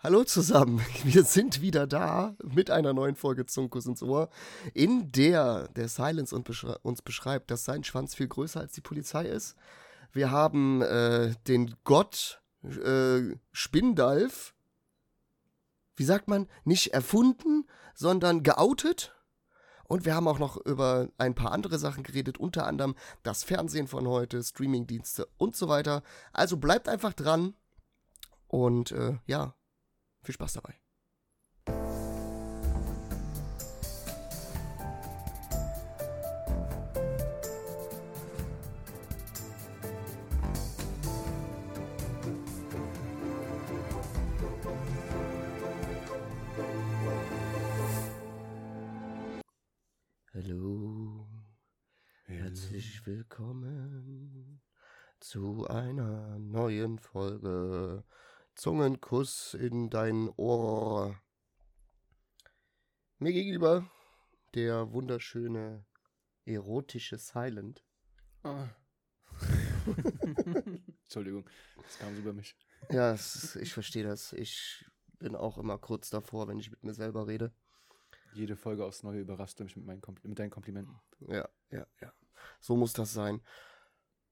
Hallo zusammen, wir sind wieder da mit einer neuen Folge Zunkus ins Ohr, in der der Silence uns beschreibt, dass sein Schwanz viel größer als die Polizei ist. Wir haben äh, den Gott äh, Spindalf, wie sagt man, nicht erfunden, sondern geoutet. Und wir haben auch noch über ein paar andere Sachen geredet, unter anderem das Fernsehen von heute, Streamingdienste und so weiter. Also bleibt einfach dran und äh, ja, viel Spaß dabei. Hallo, herzlich willkommen zu einer neuen Folge Zungenkuss in dein Ohr. Mir gegenüber der wunderschöne erotische Silent. Ah. Entschuldigung, das kam so über mich. Ja, ist, ich verstehe das. Ich bin auch immer kurz davor, wenn ich mit mir selber rede. Jede Folge aufs Neue überrascht mich mit, meinen mit deinen Komplimenten. Ja, ja, ja. So muss das sein.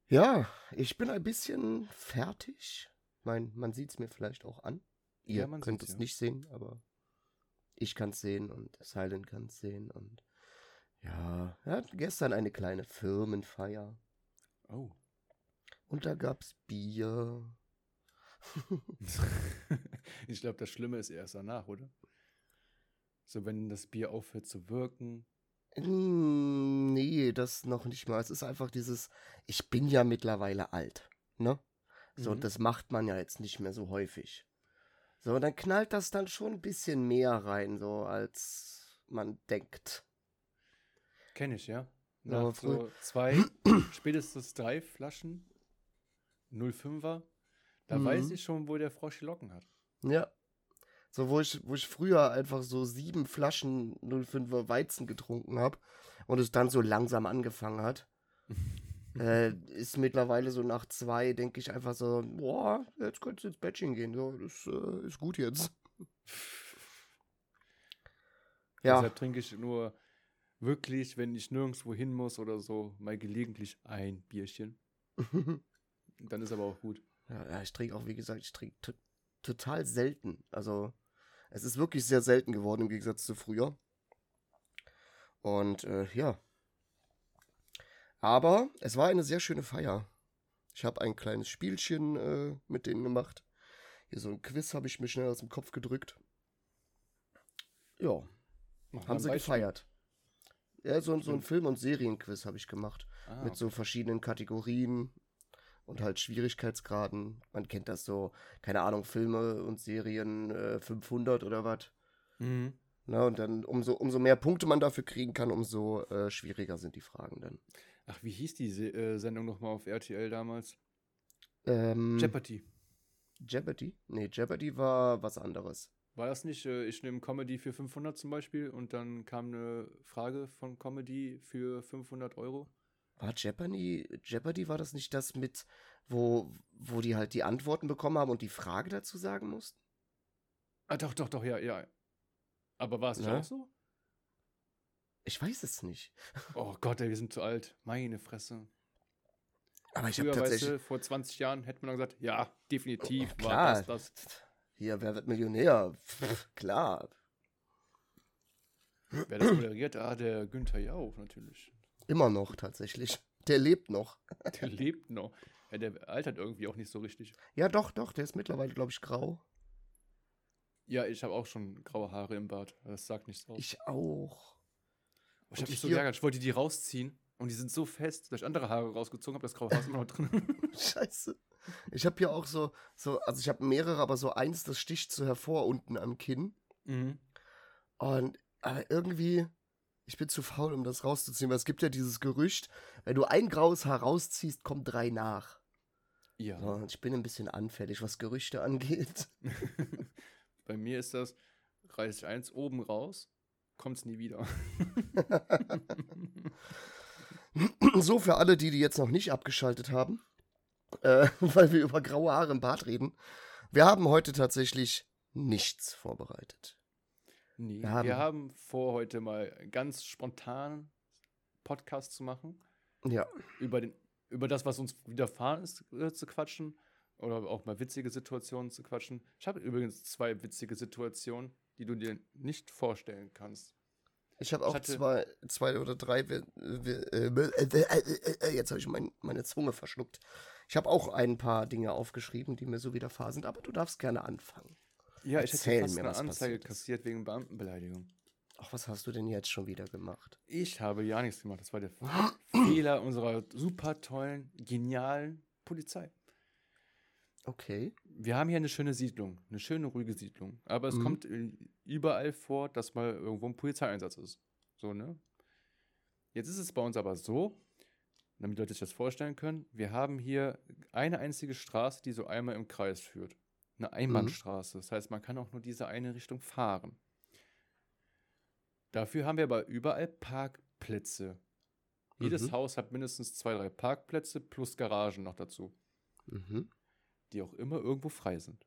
Ja, ich bin ein bisschen fertig meine, man sieht es mir vielleicht auch an. Ihr ja, könnt es ja. nicht sehen, aber ich kann es sehen und Silent kann es sehen und ja, er hat gestern eine kleine Firmenfeier. Oh. Und da gab's Bier. ich glaube, das Schlimme ist erst danach, oder? So, wenn das Bier aufhört zu wirken. Hm, nee, das noch nicht mal. Es ist einfach dieses, ich bin ja mittlerweile alt, ne? So, mhm. das macht man ja jetzt nicht mehr so häufig. So, dann knallt das dann schon ein bisschen mehr rein, so als man denkt. Kenne ich, ja. Nach so zwei, spätestens drei Flaschen 05er, da mhm. weiß ich schon, wo der Frosch die Locken hat. Ja. So, wo ich, wo ich früher einfach so sieben Flaschen 05er Weizen getrunken habe und es dann so langsam angefangen hat. äh, ist mittlerweile so nach zwei, denke ich einfach so, boah, jetzt könntest du ins Bettchen gehen. So, das äh, ist gut jetzt. ja. Deshalb trinke ich nur wirklich, wenn ich nirgendwo hin muss oder so, mal gelegentlich ein Bierchen. Dann ist aber auch gut. Ja, ich trinke auch, wie gesagt, ich trinke total selten. Also, es ist wirklich sehr selten geworden im Gegensatz zu früher. Und äh, ja, aber es war eine sehr schöne Feier. Ich habe ein kleines Spielchen äh, mit denen gemacht. Hier so ein Quiz habe ich mir schnell aus dem Kopf gedrückt. Ja. Mach haben sie gefeiert. Ja, so, so ein Film- und Serienquiz habe ich gemacht. Ah, mit okay. so verschiedenen Kategorien und halt Schwierigkeitsgraden. Man kennt das so, keine Ahnung, Filme und Serien äh, 500 oder was. Mhm. Na, und dann, umso, umso mehr Punkte man dafür kriegen kann, umso äh, schwieriger sind die Fragen dann. Ach, wie hieß die Se äh, Sendung nochmal auf RTL damals? Ähm, Jeopardy. Jeopardy? Nee, Jeopardy war was anderes. War das nicht, äh, ich nehme Comedy für 500 zum Beispiel und dann kam eine Frage von Comedy für 500 Euro? War Jeopardy, Jeopardy war das nicht das mit, wo, wo die halt die Antworten bekommen haben und die Frage dazu sagen mussten? Ah, doch, doch, doch, ja, ja. Aber war es nicht auch so? Ich weiß es nicht. Oh Gott, ey, wir sind zu alt. Meine Fresse. Aber ich habe tatsächlich. Weißt du, vor 20 Jahren hätte man dann gesagt, ja, definitiv oh, war das das. Hier, wer wird Millionär? Pff, klar. Wer das moderiert? Ah, der Günther Jauch natürlich. Immer noch, tatsächlich. Der lebt noch. Der lebt noch. Ja, der altert irgendwie auch nicht so richtig. Ja, doch, doch. Der ist mittlerweile, glaube ich, grau. Ja, ich habe auch schon graue Haare im Bart. Das sagt nichts aus. Ich auch. Ich habe mich so geärgert. Ich wollte die rausziehen und die sind so fest, dass ich andere Haare rausgezogen habe. Das graue Haar ist immer noch drin. Scheiße. Ich habe hier auch so, so also ich habe mehrere, aber so eins, das sticht so hervor unten am Kinn. Mhm. Und aber irgendwie, ich bin zu faul, um das rauszuziehen, weil es gibt ja dieses Gerücht, wenn du ein graues Haar rausziehst, kommen drei nach. Ja. So, ich bin ein bisschen anfällig, was Gerüchte angeht. Bei mir ist das, reiße ich eins oben raus, kommt es nie wieder. so für alle, die, die jetzt noch nicht abgeschaltet haben, äh, weil wir über graue Haare im Bart reden. Wir haben heute tatsächlich nichts vorbereitet. Nee, wir haben, wir haben vor, heute mal ganz spontan Podcast zu machen. Ja. Über, den, über das, was uns widerfahren ist, äh, zu quatschen. Oder auch mal witzige Situationen zu quatschen. Ich habe übrigens zwei witzige Situationen, die du dir nicht vorstellen kannst. Ich habe auch ich zwei, zwei oder drei. Äh, äh, jetzt habe ich mein, meine Zunge verschluckt. Ich habe auch ein paar Dinge aufgeschrieben, die mir so widerfahren sind, aber du darfst gerne anfangen. Ja, ich hätte fast mir, eine Anzeige kassiert wegen Beamtenbeleidigung. Ach, was hast du denn jetzt schon wieder gemacht? Ich habe ja nichts gemacht. Das war der Fehler unserer super tollen, genialen Polizei. Okay. Wir haben hier eine schöne Siedlung, eine schöne, ruhige Siedlung. Aber es mhm. kommt überall vor, dass mal irgendwo ein Polizeieinsatz ist. So, ne? Jetzt ist es bei uns aber so, damit Leute sich das vorstellen können, wir haben hier eine einzige Straße, die so einmal im Kreis führt. Eine Einbahnstraße. Mhm. Das heißt, man kann auch nur diese eine Richtung fahren. Dafür haben wir aber überall Parkplätze. Jedes mhm. Haus hat mindestens zwei, drei Parkplätze plus Garagen noch dazu. Mhm. Die auch immer irgendwo frei sind.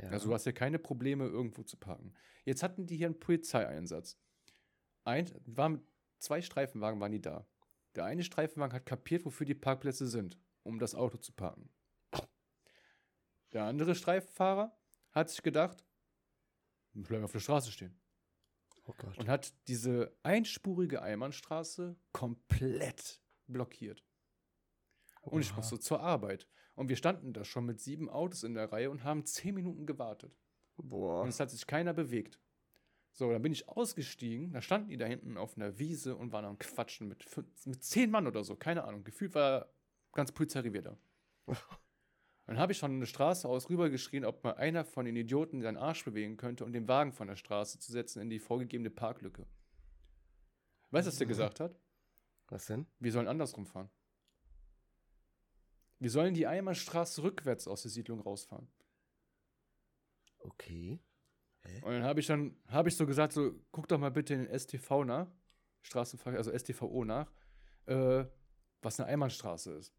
Ja. Also du hast ja keine Probleme, irgendwo zu parken. Jetzt hatten die hier einen Polizeieinsatz. Ein, waren, zwei Streifenwagen waren die da. Der eine Streifenwagen hat kapiert, wofür die Parkplätze sind, um das Auto zu parken. Der andere Streifenfahrer hat sich gedacht, bleiben auf der Straße stehen. Oh und hat diese einspurige Einbahnstraße komplett blockiert. Oha. Und ich musste zur Arbeit. Und wir standen da schon mit sieben Autos in der Reihe und haben zehn Minuten gewartet. Boah. Und es hat sich keiner bewegt. So, dann bin ich ausgestiegen, da standen die da hinten auf einer Wiese und waren am Quatschen mit, mit zehn Mann oder so, keine Ahnung. Gefühlt war ganz Polizeirevier da. Dann habe ich von der Straße aus rübergeschrien, ob mal einer von den Idioten seinen Arsch bewegen könnte, um den Wagen von der Straße zu setzen in die vorgegebene Parklücke. Weißt du, was der mhm. gesagt hat? Was denn? Wir sollen andersrum fahren. Wir sollen die Einbahnstraße rückwärts aus der Siedlung rausfahren. Okay. Hä? Und dann habe ich dann, habe ich so gesagt, so, guck doch mal bitte in den STV nach, Straßenverkehr, also STVO nach, äh, was eine Einbahnstraße ist.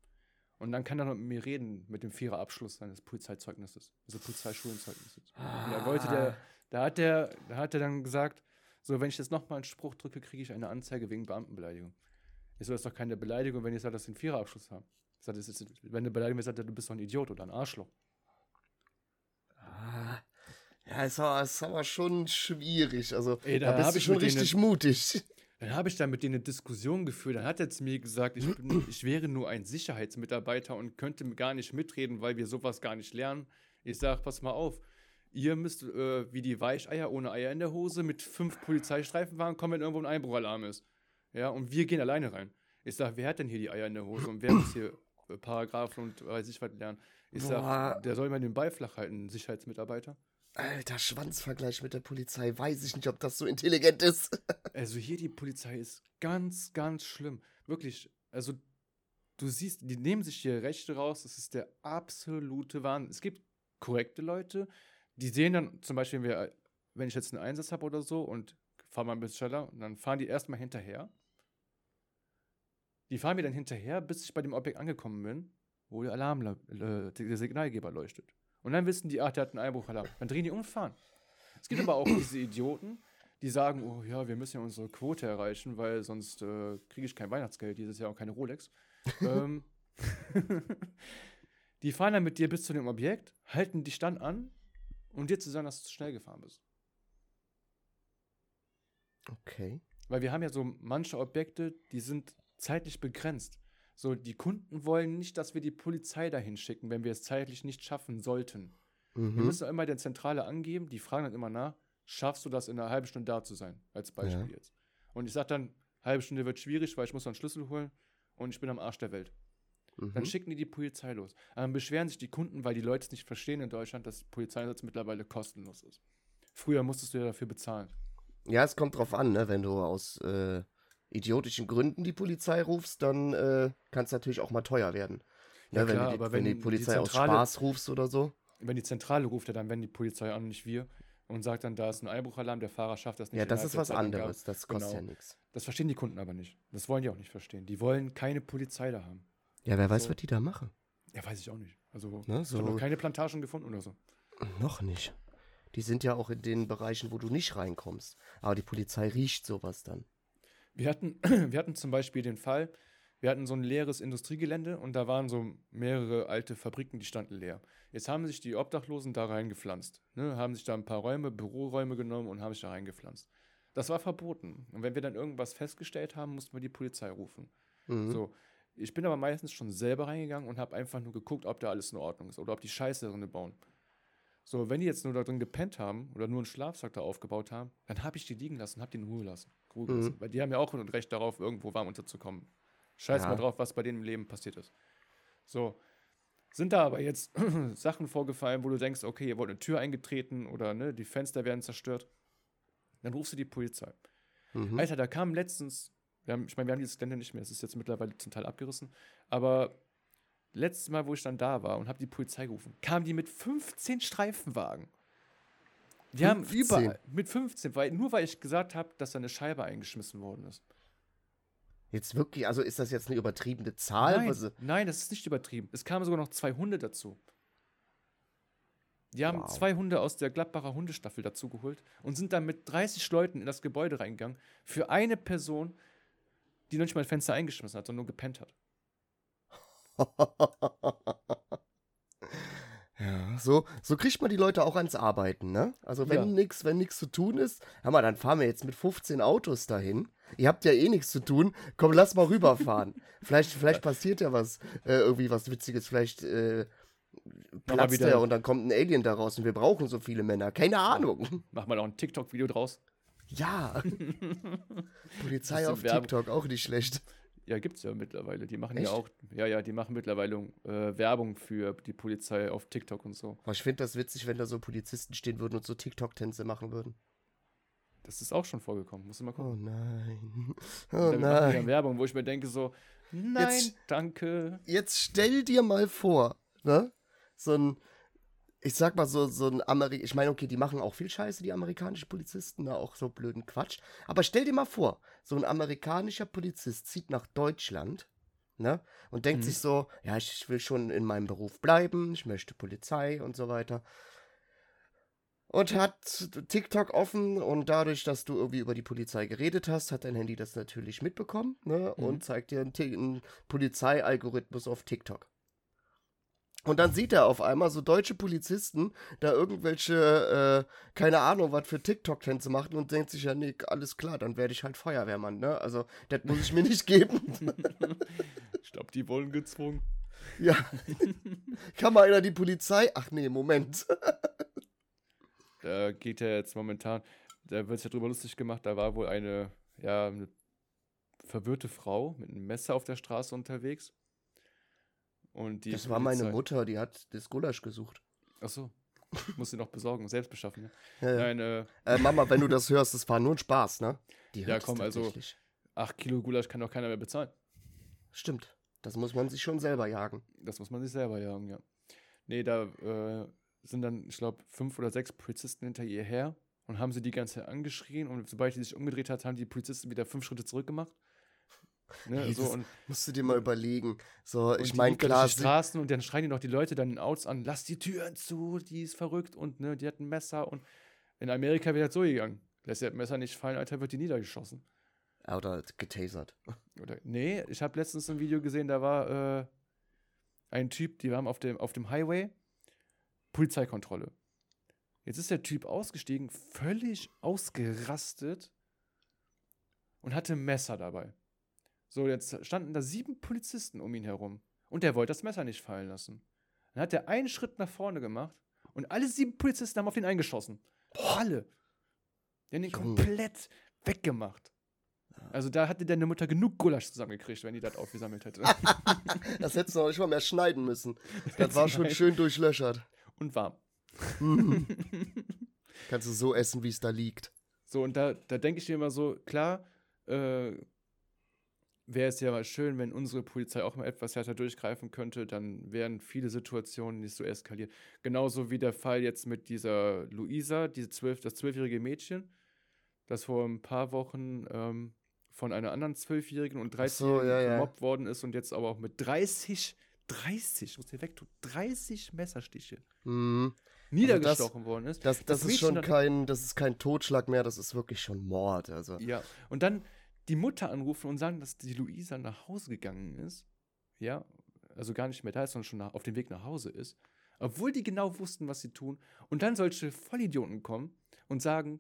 Und dann kann er noch mit mir reden, mit dem Viererabschluss seines Polizeizeugnisses, also Polizeischulenzeugnisses. Ah. Und da wollte der, da hat der, da hat er dann gesagt, so, wenn ich jetzt nochmal einen Spruch drücke, kriege ich eine Anzeige wegen Beamtenbeleidigung. Ich so, das ist doch keine Beleidigung, wenn ich sage, dass sie einen Viererabschluss haben. Sage, ist, wenn eine Beleidigung ist, sagt er, du bist doch ein Idiot oder ein Arschloch. Ah. Ja, ist aber, ist aber schon schwierig. Also, Ey, da, da bist du schon richtig mutig. Dann habe ich da mit denen eine Diskussion geführt. Dann hat er zu mir gesagt, ich, bin, ich wäre nur ein Sicherheitsmitarbeiter und könnte gar nicht mitreden, weil wir sowas gar nicht lernen. Ich sage, pass mal auf. Ihr müsst äh, wie die Weicheier ohne Eier in der Hose mit fünf Polizeistreifen fahren, kommen, wenn irgendwo ein Einbruchalarm ist. Ja, und wir gehen alleine rein. Ich sage, wer hat denn hier die Eier in der Hose und wer muss hier Paragraphen und weiß ich was lernen? Ich sage, der soll mal den Ball flach halten, Sicherheitsmitarbeiter. Alter, Schwanzvergleich mit der Polizei. Weiß ich nicht, ob das so intelligent ist. also hier die Polizei ist ganz, ganz schlimm. Wirklich. Also du siehst, die nehmen sich hier Rechte raus. Das ist der absolute Wahnsinn. Es gibt korrekte Leute, die sehen dann zum Beispiel, wenn, ich jetzt einen Einsatz habe oder so und fahre mal ein bisschen schneller, und dann fahren die erstmal hinterher. Die fahren mir dann hinterher, bis ich bei dem Objekt angekommen bin, wo der Alarm, äh, der Signalgeber leuchtet. Und dann wissen die, ach, der hat einen Einbruchalarm. Dann drehen die um und fahren. Es gibt aber auch diese Idioten, die sagen, oh ja, wir müssen ja unsere Quote erreichen, weil sonst äh, kriege ich kein Weihnachtsgeld dieses Jahr und keine Rolex. ähm, die fahren dann mit dir bis zu dem Objekt, halten dich dann an, um dir zu sagen, dass du zu schnell gefahren bist. Okay. Weil wir haben ja so manche Objekte, die sind zeitlich begrenzt. So, die Kunden wollen nicht, dass wir die Polizei dahin schicken, wenn wir es zeitlich nicht schaffen sollten. Mhm. Wir müssen immer der Zentrale angeben, die fragen dann immer nach, schaffst du das in einer halben Stunde da zu sein, als Beispiel ja. jetzt. Und ich sage dann, halbe Stunde wird schwierig, weil ich muss noch einen Schlüssel holen und ich bin am Arsch der Welt. Mhm. Dann schicken die die Polizei los. dann beschweren sich die Kunden, weil die Leute es nicht verstehen in Deutschland, dass Polizeieinsatz mittlerweile kostenlos ist. Früher musstest du ja dafür bezahlen. Ja, es kommt drauf an, ne? wenn du aus äh, idiotischen Gründen die Polizei rufst, dann äh, kann es natürlich auch mal teuer werden. Ja, ne, klar, wenn, die, aber wenn, wenn die Polizei die Zentrale, aus Spaß rufst oder so. Wenn die Zentrale ruft, ja dann wenn die Polizei an, nicht wir. Und sagt dann, da ist ein Einbruchalarm, der Fahrer schafft das nicht. Ja, das ist was anderes, das kostet genau. ja nichts. Das verstehen die Kunden aber nicht. Das wollen die auch nicht verstehen. Die wollen keine Polizei da haben. Ja, wer weiß, so. was die da machen. Ja, weiß ich auch nicht. Also, ne, so. ich habe noch keine Plantagen gefunden oder so. Noch nicht. Die sind ja auch in den Bereichen, wo du nicht reinkommst. Aber die Polizei riecht sowas dann. Wir hatten, wir hatten zum Beispiel den Fall, wir hatten so ein leeres Industriegelände und da waren so mehrere alte Fabriken, die standen leer. Jetzt haben sich die Obdachlosen da reingepflanzt. Ne? Haben sich da ein paar Räume, Büroräume genommen und haben sich da reingepflanzt. Das war verboten. Und wenn wir dann irgendwas festgestellt haben, mussten wir die Polizei rufen. Mhm. So. Ich bin aber meistens schon selber reingegangen und habe einfach nur geguckt, ob da alles in Ordnung ist oder ob die Scheiße drin bauen. So, wenn die jetzt nur da drin gepennt haben oder nur einen Schlafsack da aufgebaut haben, dann habe ich die liegen lassen, habe die in Ruhe lassen. Ruhe mhm. Weil die haben ja auch ein Recht darauf, irgendwo warm unterzukommen. Scheiß ja. mal drauf, was bei denen im Leben passiert ist. So. Sind da aber jetzt Sachen vorgefallen, wo du denkst, okay, ihr wollt eine Tür eingetreten oder ne, die Fenster werden zerstört, dann rufst du die Polizei. Mhm. Alter, da kam letztens, haben, ich meine, wir haben dieses Gelände nicht mehr, es ist jetzt mittlerweile zum Teil abgerissen, aber letztes Mal, wo ich dann da war und habe die Polizei gerufen, kamen die mit 15 Streifenwagen. Die 15? haben überall mit 15, weil, nur weil ich gesagt habe, dass da eine Scheibe eingeschmissen worden ist. Jetzt wirklich, also ist das jetzt eine übertriebene Zahl? Nein, nein, das ist nicht übertrieben. Es kamen sogar noch zwei Hunde dazu. Die haben wow. zwei Hunde aus der Gladbacher Hundestaffel dazugeholt und sind dann mit 30 Leuten in das Gebäude reingegangen für eine Person, die noch nicht mal ein Fenster eingeschmissen hat, sondern nur gepennt hat. ja, so, so kriegt man die Leute auch ans Arbeiten, ne? Also wenn ja. nichts, wenn nichts zu tun ist, hör mal, dann fahren wir jetzt mit 15 Autos dahin. Ihr habt ja eh nichts zu tun. Komm, lass mal rüberfahren. vielleicht, vielleicht passiert ja was, äh, irgendwie was Witziges. Vielleicht äh, platzt er und dann kommt ein Alien daraus und wir brauchen so viele Männer. Keine Ahnung. Mach mal auch ein TikTok-Video draus. Ja. Polizei auf TikTok, auch nicht schlecht. Ja, gibt's ja mittlerweile. Die machen Echt? ja auch, ja, ja, die machen mittlerweile äh, Werbung für die Polizei auf TikTok und so. Aber ich finde das witzig, wenn da so Polizisten stehen würden und so TikTok-Tänze machen würden. Das ist auch schon vorgekommen, muss du mal gucken. Oh nein. Oh nein. Werbung, wo ich mir denke so, nein, jetzt, danke. Jetzt stell dir mal vor, ne? So ein, ich sag mal so, so ein Amerik ich meine, okay, die machen auch viel Scheiße, die amerikanischen Polizisten, da ne, auch so blöden Quatsch. Aber stell dir mal vor, so ein amerikanischer Polizist zieht nach Deutschland, ne? Und denkt mhm. sich so, ja, ich will schon in meinem Beruf bleiben, ich möchte Polizei und so weiter. Und hat TikTok offen und dadurch, dass du irgendwie über die Polizei geredet hast, hat dein Handy das natürlich mitbekommen, ne? Mhm. Und zeigt dir einen, einen Polizeialgorithmus auf TikTok. Und dann sieht er auf einmal so deutsche Polizisten da irgendwelche, äh, keine Ahnung, was für TikTok-Tänze machen und denkt sich ja, nee, alles klar, dann werde ich halt Feuerwehrmann, ne? Also, das muss ich mir nicht geben. ich glaube, die wollen gezwungen. Ja. Kann mal einer die Polizei? Ach nee, Moment. da geht ja jetzt momentan, da wird es ja drüber lustig gemacht, da war wohl eine, ja, eine verwirrte Frau mit einem Messer auf der Straße unterwegs und die das war meine Mutter, die hat das Gulasch gesucht. Ach so. Muss sie noch besorgen, selbst beschaffen. Ne? Ja, Nein, äh, äh, Mama, wenn du das hörst, das war nur ein Spaß, ne? Die ja, komm, also 8 Kilo Gulasch kann doch keiner mehr bezahlen. Stimmt. Das muss man sich schon selber jagen. Das muss man sich selber jagen, ja. Nee, da äh, sind dann, ich glaube, fünf oder sechs Polizisten hinter ihr her und haben sie die ganze Zeit angeschrien und sobald sie sich umgedreht hat, haben die Polizisten wieder fünf Schritte zurückgemacht Ne, hey, so und musst du dir mal überlegen. So, ich meine, klar. Die Straßen und dann schreien die noch die Leute dann in Autos an, lass die Türen zu, die ist verrückt und ne, die hat ein Messer und in Amerika wäre das so gegangen. Lässt ihr das Messer nicht fallen, Alter, wird die niedergeschossen. Oder getasert. Oder, nee, ich habe letztens ein Video gesehen, da war äh, ein Typ, die waren auf dem, auf dem Highway, Polizeikontrolle. Jetzt ist der Typ ausgestiegen, völlig ausgerastet und hatte ein Messer dabei. So, jetzt standen da sieben Polizisten um ihn herum. Und der wollte das Messer nicht fallen lassen. Dann hat er einen Schritt nach vorne gemacht und alle sieben Polizisten haben auf ihn eingeschossen. Boah, alle. Die haben ihn komplett weggemacht. Also da hatte deine Mutter genug Gulasch zusammengekriegt, wenn die das aufgesammelt hätte. das hättest du auch nicht mal mehr schneiden müssen. Das war schon schön durchlöchert. Und warm. Kannst du so essen, wie es da liegt. So, und da, da denke ich mir immer so, klar, äh, wäre es ja mal schön, wenn unsere Polizei auch mal etwas härter durchgreifen könnte, dann wären viele Situationen nicht so eskaliert. Genauso wie der Fall jetzt mit dieser Luisa, diese 12, das zwölfjährige Mädchen, das vor ein paar Wochen ähm, von einer anderen Zwölfjährigen und 13-Jährigen so, ja, ja. gemobbt worden ist und jetzt aber auch mit 30, 30, muss hier weg tun, 30 Messerstiche. Mhm. niedergestochen also das, worden ist. Das, das, das ist schon kein, das ist kein Totschlag mehr, das ist wirklich schon Mord. Also. Ja, und dann die Mutter anrufen und sagen, dass die Luisa nach Hause gegangen ist. Ja, also gar nicht mehr da ist, sondern schon nach, auf dem Weg nach Hause ist. Obwohl die genau wussten, was sie tun. Und dann solche Vollidioten kommen und sagen,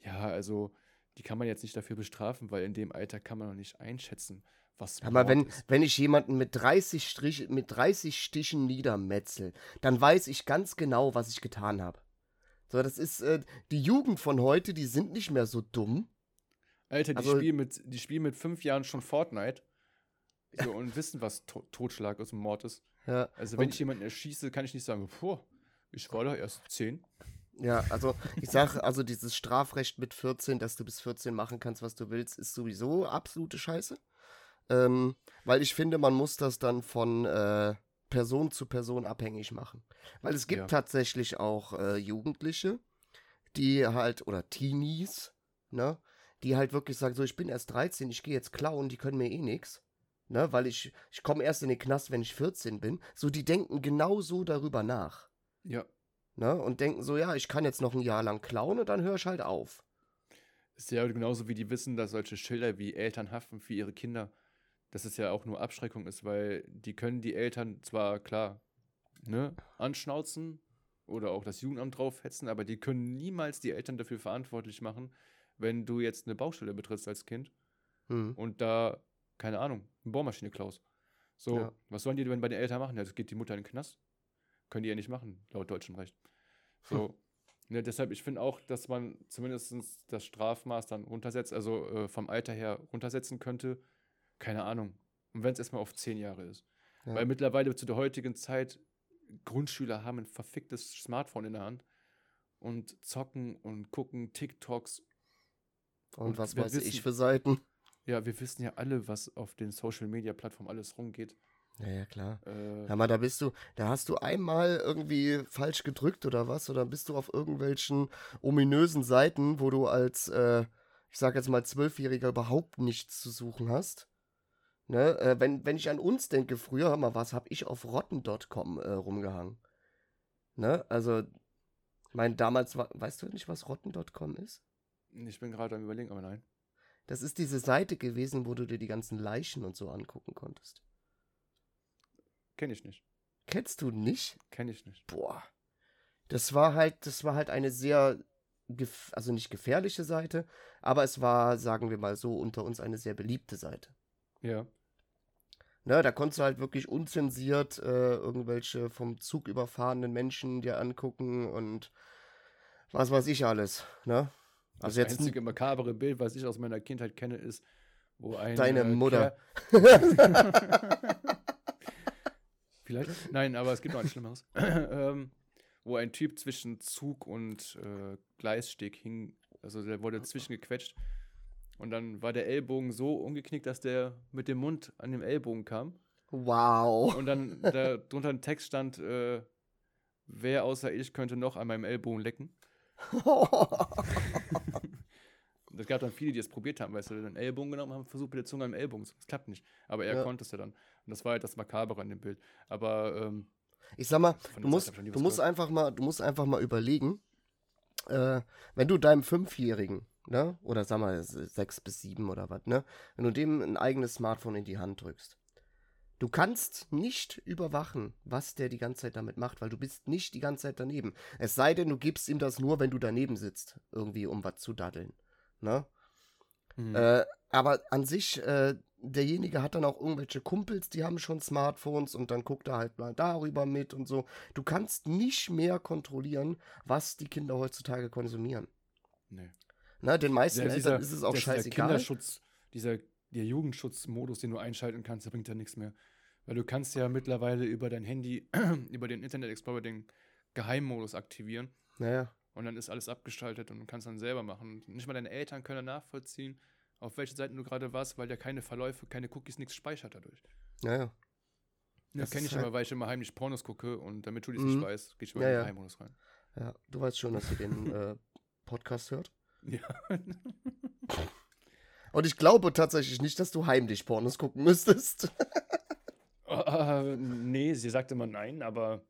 ja, also die kann man jetzt nicht dafür bestrafen, weil in dem Alter kann man noch nicht einschätzen, was Aber wenn, ist. wenn ich jemanden mit 30, Strich, mit 30 Stichen niedermetzel, dann weiß ich ganz genau, was ich getan habe. So, das ist, äh, die Jugend von heute, die sind nicht mehr so dumm. Alter, die, also, spielen mit, die spielen mit fünf Jahren schon Fortnite. So, und wissen, was to Totschlag aus dem Mord ist. Ja. Also, wenn ich jemanden erschieße, kann ich nicht sagen, puh, ich war da erst zehn. Ja, also ich sage, also dieses Strafrecht mit 14, dass du bis 14 machen kannst, was du willst, ist sowieso absolute Scheiße. Ähm, weil ich finde, man muss das dann von äh, Person zu Person abhängig machen. Weil es gibt ja. tatsächlich auch äh, Jugendliche, die halt, oder Teenies, ne, die halt wirklich sagen, so, ich bin erst 13, ich gehe jetzt klauen, die können mir eh nichts. Ne, weil ich, ich komme erst in den Knast, wenn ich 14 bin. So, die denken genau so darüber nach. Ja. Ne, und denken so, ja, ich kann jetzt noch ein Jahr lang klauen und dann höre ich halt auf. Ist ja genauso wie die wissen, dass solche Schilder wie Eltern haften für ihre Kinder dass es ja auch nur Abschreckung ist, weil die können die Eltern zwar klar ne, anschnauzen oder auch das Jugendamt draufhetzen, aber die können niemals die Eltern dafür verantwortlich machen, wenn du jetzt eine Baustelle betrittst als Kind hm. und da, keine Ahnung, eine Bohrmaschine klaust. So, ja. was sollen die denn bei den Eltern machen? Ja, das geht die Mutter in den Knast. Können die ja nicht machen, laut deutschem Recht. So, hm. ne, deshalb, ich finde auch, dass man zumindest das Strafmaß dann runtersetzt, also äh, vom Alter her runtersetzen könnte, keine Ahnung. Und wenn es erstmal auf zehn Jahre ist. Ja. Weil mittlerweile zu der heutigen Zeit Grundschüler haben ein verficktes Smartphone in der Hand und zocken und gucken TikToks. Und, und was weiß wissen, ich für Seiten. Ja, wir wissen ja alle, was auf den Social Media Plattformen alles rumgeht. Ja, ja, klar. Äh, ja, mal, da bist du, da hast du einmal irgendwie falsch gedrückt oder was, oder bist du auf irgendwelchen ominösen Seiten, wo du als, äh, ich sag jetzt mal, Zwölfjähriger überhaupt nichts zu suchen hast. Ne? Äh, wenn, wenn ich an uns denke, früher, hör mal, was habe ich auf rotten.com äh, rumgehangen? Ne? Also, mein damals war, weißt du nicht, was rotten.com ist? Ich bin gerade am überlegen, aber nein. Das ist diese Seite gewesen, wo du dir die ganzen Leichen und so angucken konntest. Kenn ich nicht. Kennst du nicht? Kenn ich nicht. Boah. Das war halt, das war halt eine sehr, also nicht gefährliche Seite, aber es war, sagen wir mal so, unter uns eine sehr beliebte Seite. Ja. Ne, da konntest du halt wirklich unzensiert äh, irgendwelche vom Zug überfahrenen Menschen dir angucken und was weiß ich alles. Ne? Also das jetzt einzige makabere Bild, was ich aus meiner Kindheit kenne, ist, wo ein. Deine äh, Mutter. Vielleicht? Nein, aber es gibt noch ein Schlimmeres. ähm, wo ein Typ zwischen Zug und äh, Gleissteg hing. Also der wurde zwischengequetscht und dann war der Ellbogen so umgeknickt, dass der mit dem Mund an dem Ellbogen kam. Wow. Und dann da drunter ein Text stand, äh, wer außer ich könnte noch an meinem Ellbogen lecken. Es gab dann viele, die es probiert haben, weil sie den Ellbogen genommen haben, versucht mit der Zunge am Ellbogen. Das klappt nicht. Aber er ja. konnte es ja dann. Und das war halt das Makabere an dem Bild. Aber ähm, ich sag mal, du musst, du musst einfach mal, du musst einfach mal überlegen, äh, wenn du deinem Fünfjährigen ne? Oder sag mal sechs bis sieben oder was, ne? Wenn du dem ein eigenes Smartphone in die Hand drückst. Du kannst nicht überwachen, was der die ganze Zeit damit macht, weil du bist nicht die ganze Zeit daneben. Es sei denn, du gibst ihm das nur, wenn du daneben sitzt, irgendwie, um was zu daddeln. Ne? Mhm. Äh, aber an sich, äh, derjenige hat dann auch irgendwelche Kumpels, die haben schon Smartphones und dann guckt er halt mal darüber mit und so. Du kannst nicht mehr kontrollieren, was die Kinder heutzutage konsumieren. Nee. Ne, den meisten ja, Eltern ist es auch scheißegal. Der Kinderschutz, dieser der Jugendschutzmodus, den du einschalten kannst, der bringt ja nichts mehr. Weil du kannst ja mittlerweile über dein Handy, über den Internet Explorer den Geheimmodus aktivieren. Naja. Und dann ist alles abgeschaltet und du kannst dann selber machen. nicht mal deine Eltern können nachvollziehen, auf welchen Seiten du gerade warst, weil der keine Verläufe, keine Cookies, nichts speichert dadurch. Naja. Das kenne ich halt aber, weil ich immer heimlich Pornos gucke und damit du dies mhm. nicht weißt, gehe ich über ja, den Geheimmodus rein. Ja, du weißt schon, dass ihr den äh, Podcast hört. Ja. Und ich glaube tatsächlich nicht, dass du heimlich Pornos gucken müsstest. uh, nee, sie sagte immer nein, aber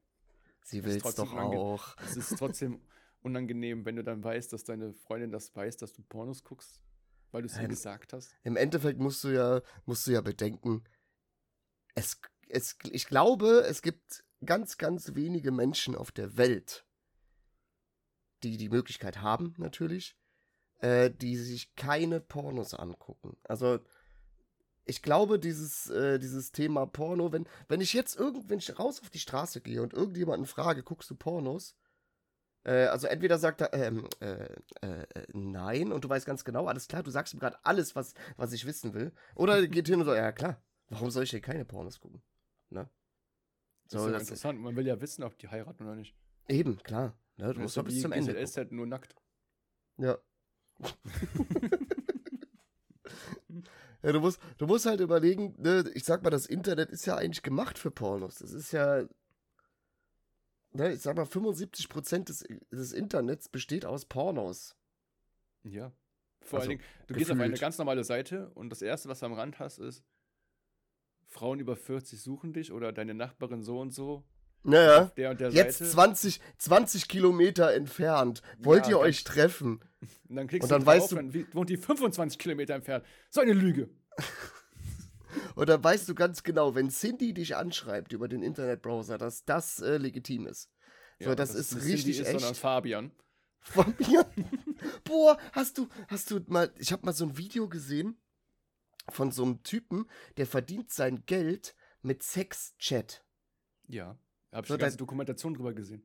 Sie will es doch auch. Es ist trotzdem unangenehm, wenn du dann weißt, dass deine Freundin das weiß, dass du Pornos guckst, weil du es ihr gesagt hast. Im Endeffekt musst du ja, musst du ja bedenken, es, es, ich glaube, es gibt ganz, ganz wenige Menschen auf der Welt, die die Möglichkeit haben, natürlich, äh, die sich keine Pornos angucken. Also, ich glaube, dieses, äh, dieses Thema Porno, wenn, wenn ich jetzt irgend, wenn ich raus auf die Straße gehe und irgendjemanden frage, guckst du Pornos? Äh, also entweder sagt er, ähm, äh, äh, nein, und du weißt ganz genau, alles klar, du sagst ihm gerade alles, was, was ich wissen will. Oder geht hin und sagt, ja klar, warum soll ich hier keine Pornos gucken? Ne? So, das ist ja interessant, man will ja wissen, ob die heiraten oder nicht. Eben, klar. Ne? Du musst doch bis zum Ende. Ist halt nur nackt. Ja. ja, du musst, du musst halt überlegen, ne, ich sag mal, das Internet ist ja eigentlich gemacht für Pornos. Das ist ja, ne, ich sag mal, 75% des, des Internets besteht aus Pornos. Ja. Vor also, allen Dingen, du gefühlt. gehst auf eine ganz normale Seite und das erste, was du am Rand hast, ist Frauen über 40 suchen dich oder deine Nachbarin so und so. Naja, der der jetzt Seite. 20, 20 Kilometer entfernt. Wollt ja, ihr euch treffen? Und dann klickst und dann du weißt drauf, du, dann wohnt die 25 Kilometer entfernt. So eine Lüge. und dann weißt du ganz genau, wenn Cindy dich anschreibt über den Internetbrowser, dass das äh, legitim ist. So, ja, das, ist richtig Cindy echt. Ist, sondern Fabian. Fabian? Boah, hast du, hast du mal, ich habe mal so ein Video gesehen von so einem Typen, der verdient sein Geld mit Sex-Chat. Ja, habe ich so, eine ganze Dokumentation drüber gesehen.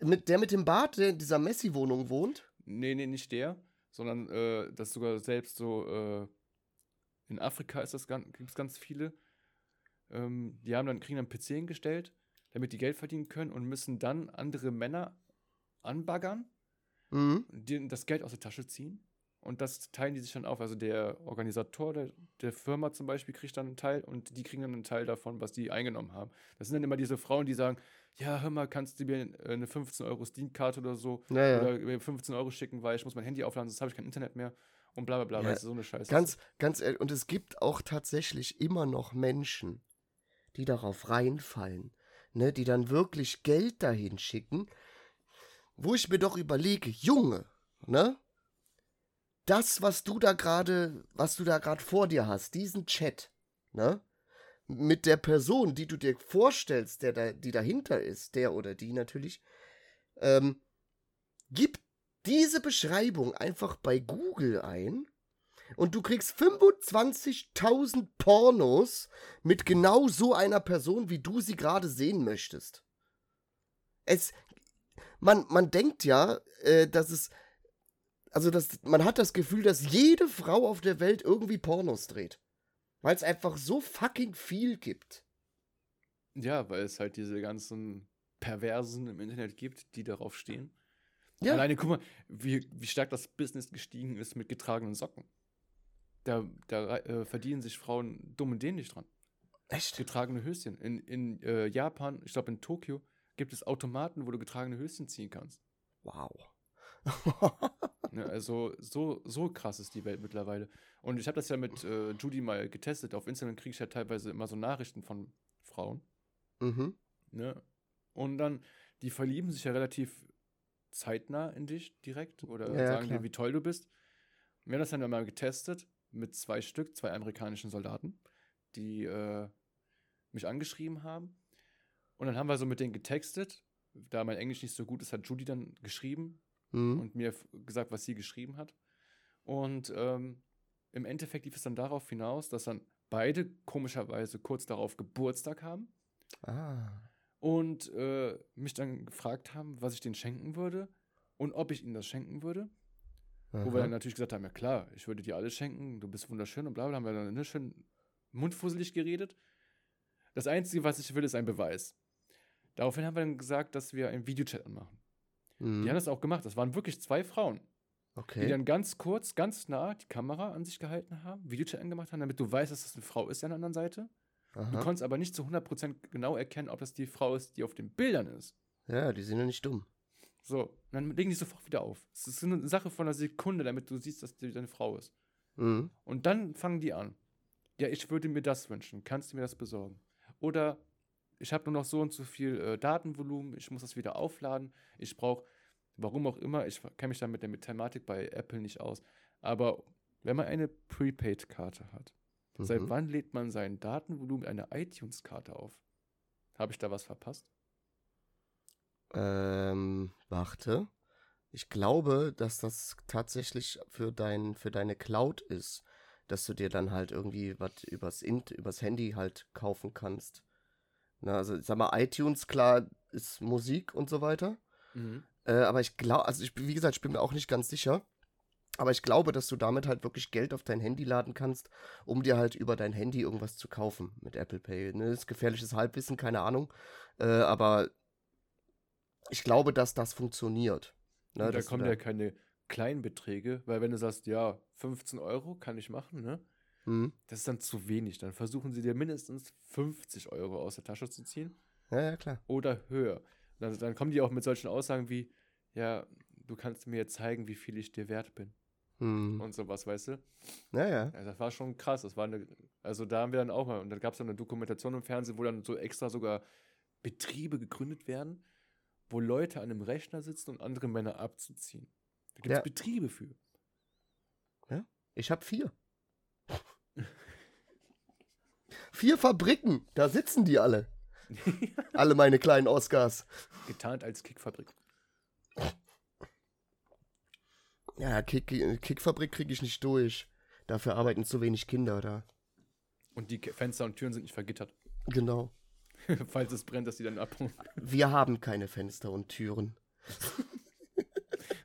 Mit, der mit dem Bart, der in dieser Messi-Wohnung wohnt? Nee, nee, nicht der, sondern äh, das sogar selbst so äh, in Afrika ist das gibt es ganz viele. Ähm, die haben dann, kriegen dann PC hingestellt, damit die Geld verdienen können und müssen dann andere Männer anbaggern, mhm. die das Geld aus der Tasche ziehen und das teilen die sich dann auf. Also der Organisator der, der, Firma zum Beispiel kriegt dann einen Teil und die kriegen dann einen Teil davon, was die eingenommen haben. Das sind dann immer diese Frauen, die sagen, ja, hör mal, kannst du mir äh, eine 15 Euro Steam-Karte oder so ja, oder mir 15 Euro schicken, weil ich muss mein Handy aufladen, sonst habe ich kein Internet mehr und bla bla bla, ja, weißt du, so eine Scheiße. Ganz, ganz ehrlich, und es gibt auch tatsächlich immer noch Menschen, die darauf reinfallen, ne, die dann wirklich Geld dahin schicken, wo ich mir doch überlege, Junge, ne, das, was du da gerade, was du da gerade vor dir hast, diesen Chat, ne? Mit der Person, die du dir vorstellst, der da, die dahinter ist, der oder die natürlich, ähm, gib diese Beschreibung einfach bei Google ein und du kriegst 25.000 Pornos mit genau so einer Person, wie du sie gerade sehen möchtest. Es, man, man denkt ja, äh, dass es also das, man hat das Gefühl, dass jede Frau auf der Welt irgendwie Pornos dreht. Weil es einfach so fucking viel gibt. Ja, weil es halt diese ganzen Perversen im Internet gibt, die darauf stehen. Ja. Alleine guck mal, wie, wie stark das Business gestiegen ist mit getragenen Socken. Da, da äh, verdienen sich Frauen dumm und dämlich dran. Echt? Getragene Höschen. In, in äh, Japan, ich glaube in Tokio, gibt es Automaten, wo du getragene Höschen ziehen kannst. Wow. Ne, also so, so krass ist die Welt mittlerweile. Und ich habe das ja mit äh, Judy mal getestet. Auf Instagram kriege ich ja teilweise immer so Nachrichten von Frauen. Mhm. Ne? Und dann, die verlieben sich ja relativ zeitnah in dich direkt oder ja, sagen dir, wie toll du bist. Wir haben das dann mal getestet mit zwei Stück, zwei amerikanischen Soldaten, die äh, mich angeschrieben haben. Und dann haben wir so mit denen getextet. Da mein Englisch nicht so gut ist, hat Judy dann geschrieben, mhm. und mir gesagt, was sie geschrieben hat. Und ähm, im Endeffekt lief es dann darauf hinaus, dass dann beide komischerweise kurz darauf Geburtstag haben. Ah. Und äh, mich dann gefragt haben, was ich denen schenken würde und ob ich ihnen das schenken würde. Aha. Wo wir dann natürlich gesagt haben, ja klar, ich würde dir alles schenken, du bist wunderschön und bla bla, haben wir dann ne, schön mundfusselig geredet. Das Einzige, was ich will, ist ein Beweis. Daraufhin haben wir dann gesagt, dass wir einen Videochat anmachen. Mhm. Die haben das auch gemacht. Das waren wirklich zwei Frauen. Okay. Die dann ganz kurz, ganz nah die Kamera an sich gehalten haben, Videochat angemacht haben, damit du weißt, dass das eine Frau ist an der anderen Seite. Aha. Du konntest aber nicht zu 100% genau erkennen, ob das die Frau ist, die auf den Bildern ist. Ja, die sind ja nicht dumm. So, dann legen die sofort wieder auf. Es ist eine Sache von einer Sekunde, damit du siehst, dass die deine Frau ist. Mhm. Und dann fangen die an. Ja, ich würde mir das wünschen. Kannst du mir das besorgen? Oder ich habe nur noch so und so viel äh, Datenvolumen, ich muss das wieder aufladen, ich brauche, warum auch immer, ich kenne mich da mit der Thematik bei Apple nicht aus, aber wenn man eine Prepaid-Karte hat, mhm. seit wann lädt man sein Datenvolumen eine iTunes-Karte auf? Habe ich da was verpasst? Ähm, warte. Ich glaube, dass das tatsächlich für, dein, für deine Cloud ist, dass du dir dann halt irgendwie was übers, übers Handy halt kaufen kannst. Na, also, ich sag mal, iTunes, klar, ist Musik und so weiter. Mhm. Äh, aber ich glaube, also ich, wie gesagt, ich bin mir auch nicht ganz sicher. Aber ich glaube, dass du damit halt wirklich Geld auf dein Handy laden kannst, um dir halt über dein Handy irgendwas zu kaufen mit Apple Pay. Ne? Das ist gefährliches Halbwissen, keine Ahnung. Äh, aber ich glaube, dass das funktioniert. Ne? Da kommen ja keine kleinen Beträge, weil wenn du sagst, ja, 15 Euro kann ich machen, ne? Mhm. Das ist dann zu wenig. Dann versuchen sie dir mindestens 50 Euro aus der Tasche zu ziehen. Ja, ja, klar. Oder höher. Dann, dann kommen die auch mit solchen Aussagen wie, ja, du kannst mir jetzt zeigen, wie viel ich dir wert bin. Mhm. Und sowas, weißt du? Ja, ja. Also das war schon krass. Das war eine, also da haben wir dann auch mal, und da gab es dann eine Dokumentation im Fernsehen, wo dann so extra sogar Betriebe gegründet werden, wo Leute an einem Rechner sitzen und andere Männer abzuziehen. Da gibt es ja. Betriebe für. Ja, ich habe vier. Vier Fabriken, da sitzen die alle. alle meine kleinen Oscars. Getarnt als Kickfabrik. Ja, Kick, Kickfabrik kriege ich nicht durch. Dafür arbeiten zu wenig Kinder da. Und die Fenster und Türen sind nicht vergittert. Genau. Falls es brennt, dass die dann abhauen. Wir haben keine Fenster und Türen.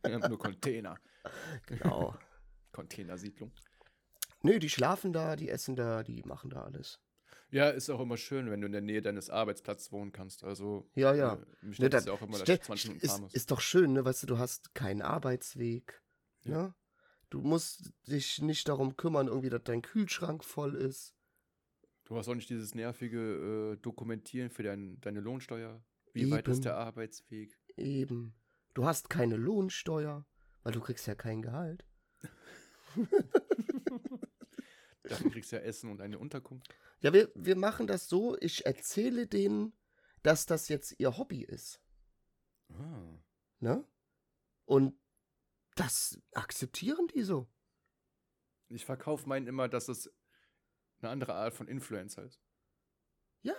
Wir haben nur Container. Genau. Containersiedlung. Nö, die schlafen da, die essen da, die machen da alles. Ja, ist auch immer schön, wenn du in der Nähe deines Arbeitsplatzes wohnen kannst. Also, ja, ja. Äh, mich ne, das ja auch immer, dass 20 Minuten ist, ist doch schön, ne? Weißt du, du hast keinen Arbeitsweg. Ja. Ne? Du musst dich nicht darum kümmern, irgendwie, dass dein Kühlschrank voll ist. Du hast auch nicht dieses nervige äh, Dokumentieren für dein, deine Lohnsteuer. Wie Eben. weit ist der Arbeitsweg? Eben. Du hast keine Lohnsteuer, weil du kriegst ja kein Gehalt. Dafür kriegst du ja Essen und eine Unterkunft. Ja, wir, wir machen das so, ich erzähle denen, dass das jetzt ihr Hobby ist. Ah. Ne? Und das akzeptieren die so. Ich verkaufe meinen immer, dass es eine andere Art von Influencer ist. Ja,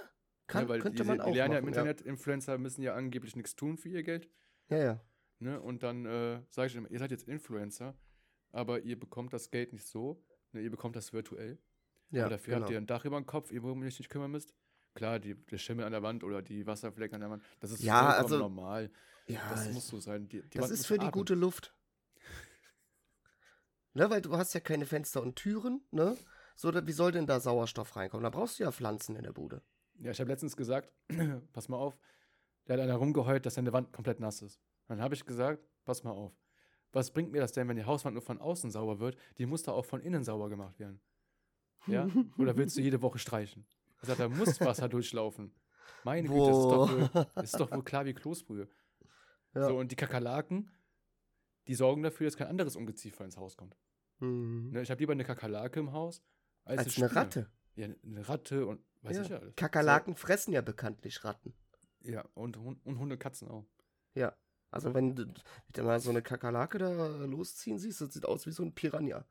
kann, ja, weil könnte die, man auch Die lernen machen, ja im Internet, ja. Influencer müssen ja angeblich nichts tun für ihr Geld. Ja, ja. Ne? Und dann äh, sage ich immer, ihr seid jetzt Influencer, aber ihr bekommt das Geld nicht so, ne? ihr bekommt das virtuell. Ja, aber dafür genau. habt ihr ein Dach über dem Kopf, ihr worum ihr euch nicht kümmern müsst. Klar, die, der Schimmel an der Wand oder die Wasserflecken an der Wand, das ist ja, also, normal. Ja, das muss so sein. Die, die das Wand ist für atmen. die gute Luft. ne, weil du hast ja keine Fenster und Türen, ne? So, wie soll denn da Sauerstoff reinkommen? Da brauchst du ja Pflanzen in der Bude. Ja, ich habe letztens gesagt, pass mal auf, der hat einer rumgeheult, dass seine Wand komplett nass ist. Dann habe ich gesagt, pass mal auf. Was bringt mir das denn, wenn die Hauswand nur von außen sauber wird? Die muss da auch von innen sauber gemacht werden. Ja? Oder willst du jede Woche streichen? Er sagt, da muss Wasser durchlaufen. Meine Güte, das ist doch, wohl, ist doch wohl klar wie Kloßbrühe. Ja. So, und die Kakerlaken, die sorgen dafür, dass kein anderes Ungeziefer ins Haus kommt. Mhm. Ne, ich habe lieber eine Kakerlake im Haus als, als eine, eine Ratte. Ja, eine Ratte und weiß ja. ich ja alles. Kakerlaken so. fressen ja bekanntlich Ratten. Ja, und, und Hunde, Katzen auch. Ja. Also wenn du, mal so eine Kakerlake da losziehen siehst, das sieht aus wie so ein Piranha.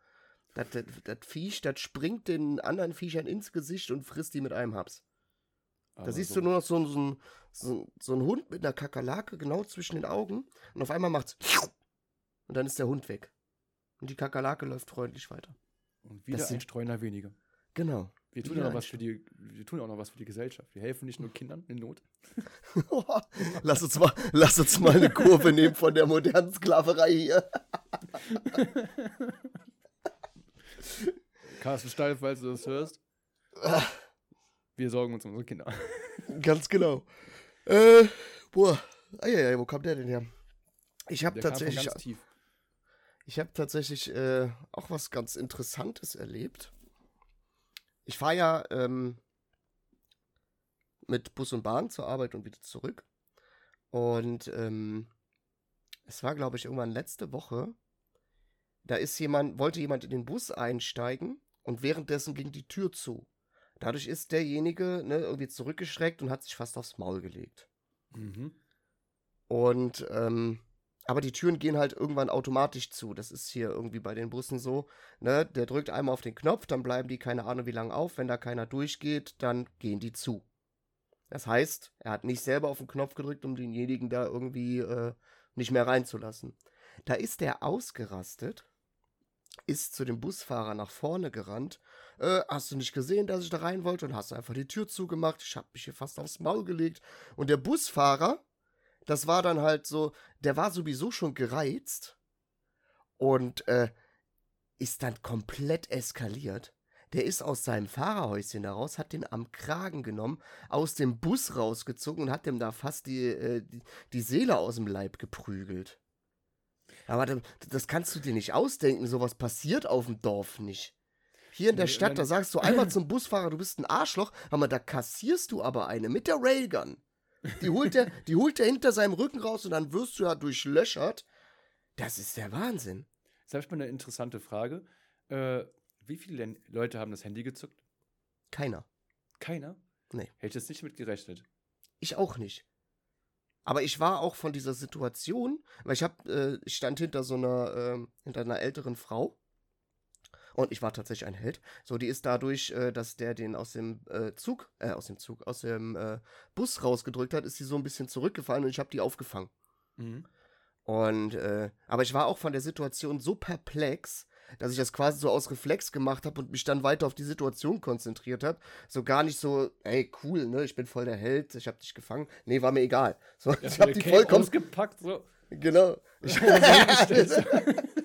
Das, das, das Viech, das springt den anderen Viechern ins Gesicht und frisst die mit einem Haps. da siehst so. du nur noch so, so, so, so einen Hund mit einer Kakerlake genau zwischen den Augen und auf einmal macht's und dann ist der Hund weg. Und die Kakerlake läuft freundlich weiter. Und wieder das ein Streuner weniger. Genau. Wir tun, ja auch was für die, wir tun auch noch was für die Gesellschaft. Wir helfen nicht nur Kindern in Not. lass, uns mal, lass uns mal eine Kurve nehmen von der modernen Sklaverei hier. Carsten Steil, falls du das hörst. Wir sorgen uns um unsere Kinder. Ganz genau. Äh, boah. Eieiei, wo kommt der denn her? Ich habe tatsächlich. Ich habe tatsächlich äh, auch was ganz Interessantes erlebt ich fahre ja ähm, mit Bus und Bahn zur Arbeit und wieder zurück. Und ähm, es war, glaube ich, irgendwann letzte Woche. Da ist jemand, wollte jemand in den Bus einsteigen und währenddessen ging die Tür zu. Dadurch ist derjenige ne, irgendwie zurückgeschreckt und hat sich fast aufs Maul gelegt. Mhm. Und, ähm, aber die Türen gehen halt irgendwann automatisch zu. Das ist hier irgendwie bei den Bussen so. Ne? Der drückt einmal auf den Knopf, dann bleiben die keine Ahnung wie lange auf. Wenn da keiner durchgeht, dann gehen die zu. Das heißt, er hat nicht selber auf den Knopf gedrückt, um denjenigen da irgendwie äh, nicht mehr reinzulassen. Da ist er ausgerastet, ist zu dem Busfahrer nach vorne gerannt. Äh, hast du nicht gesehen, dass ich da rein wollte? Und hast einfach die Tür zugemacht. Ich hab mich hier fast aufs Maul gelegt. Und der Busfahrer das war dann halt so, der war sowieso schon gereizt und äh, ist dann komplett eskaliert. Der ist aus seinem Fahrerhäuschen heraus, hat den am Kragen genommen, aus dem Bus rausgezogen und hat dem da fast die, äh, die, die, Seele aus dem Leib geprügelt. Aber das, das kannst du dir nicht ausdenken, sowas passiert auf dem Dorf nicht. Hier in der Stadt, da sagst du einmal zum Busfahrer, du bist ein Arschloch, aber da kassierst du aber eine mit der Railgun. Die holt er, die holt er hinter seinem Rücken raus und dann wirst du ja durchlöchert. Das ist der Wahnsinn. Jetzt habe ich mal eine interessante Frage. Äh, wie viele Leute haben das Handy gezückt? Keiner. Keiner? Nee. Hätte ich jetzt nicht mit gerechnet. Ich auch nicht. Aber ich war auch von dieser Situation, weil ich hab, äh, ich stand hinter so einer, äh, hinter einer älteren Frau und ich war tatsächlich ein Held. So, die ist dadurch, äh, dass der den aus dem äh, Zug, äh, aus dem Zug, aus dem äh, Bus rausgedrückt hat, ist sie so ein bisschen zurückgefallen und ich habe die aufgefangen. Mhm. Und, äh, aber ich war auch von der Situation so perplex, dass ich das quasi so aus Reflex gemacht habe und mich dann weiter auf die Situation konzentriert habe. So gar nicht so, ey, cool, ne, ich bin voll der Held, ich habe dich gefangen. Nee, war mir egal. So, ich habe die vollkommen ausgepackt, so. Genau. Ich,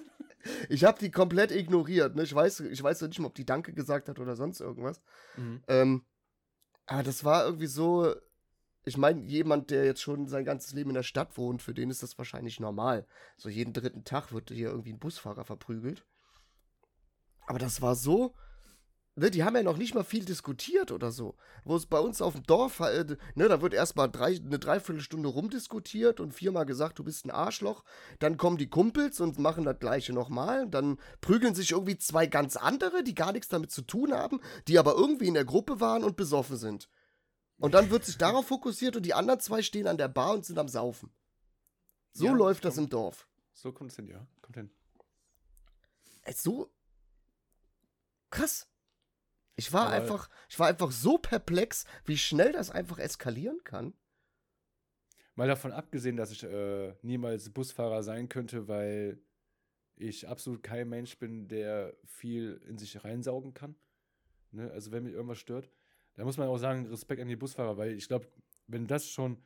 ich habe die komplett ignoriert. Ne? Ich, weiß, ich weiß nicht mal, ob die Danke gesagt hat oder sonst irgendwas. Mhm. Ähm, aber das war irgendwie so. Ich meine, jemand, der jetzt schon sein ganzes Leben in der Stadt wohnt, für den ist das wahrscheinlich normal. So jeden dritten Tag wird hier irgendwie ein Busfahrer verprügelt. Aber das war so ne, die haben ja noch nicht mal viel diskutiert oder so. Wo es bei uns auf dem Dorf, äh, ne, da wird erstmal drei, eine Dreiviertelstunde rumdiskutiert und viermal gesagt, du bist ein Arschloch. Dann kommen die Kumpels und machen das gleiche nochmal. Dann prügeln sich irgendwie zwei ganz andere, die gar nichts damit zu tun haben, die aber irgendwie in der Gruppe waren und besoffen sind. Und dann wird sich darauf fokussiert und die anderen zwei stehen an der Bar und sind am Saufen. So ja, läuft das im Dorf. So kommt es hin, ja. Kommt hin. So krass. Ich war Aber einfach, ich war einfach so perplex, wie schnell das einfach eskalieren kann. Mal davon abgesehen, dass ich äh, niemals Busfahrer sein könnte, weil ich absolut kein Mensch bin, der viel in sich reinsaugen kann. Ne? Also wenn mich irgendwas stört, da muss man auch sagen, Respekt an die Busfahrer, weil ich glaube, wenn das schon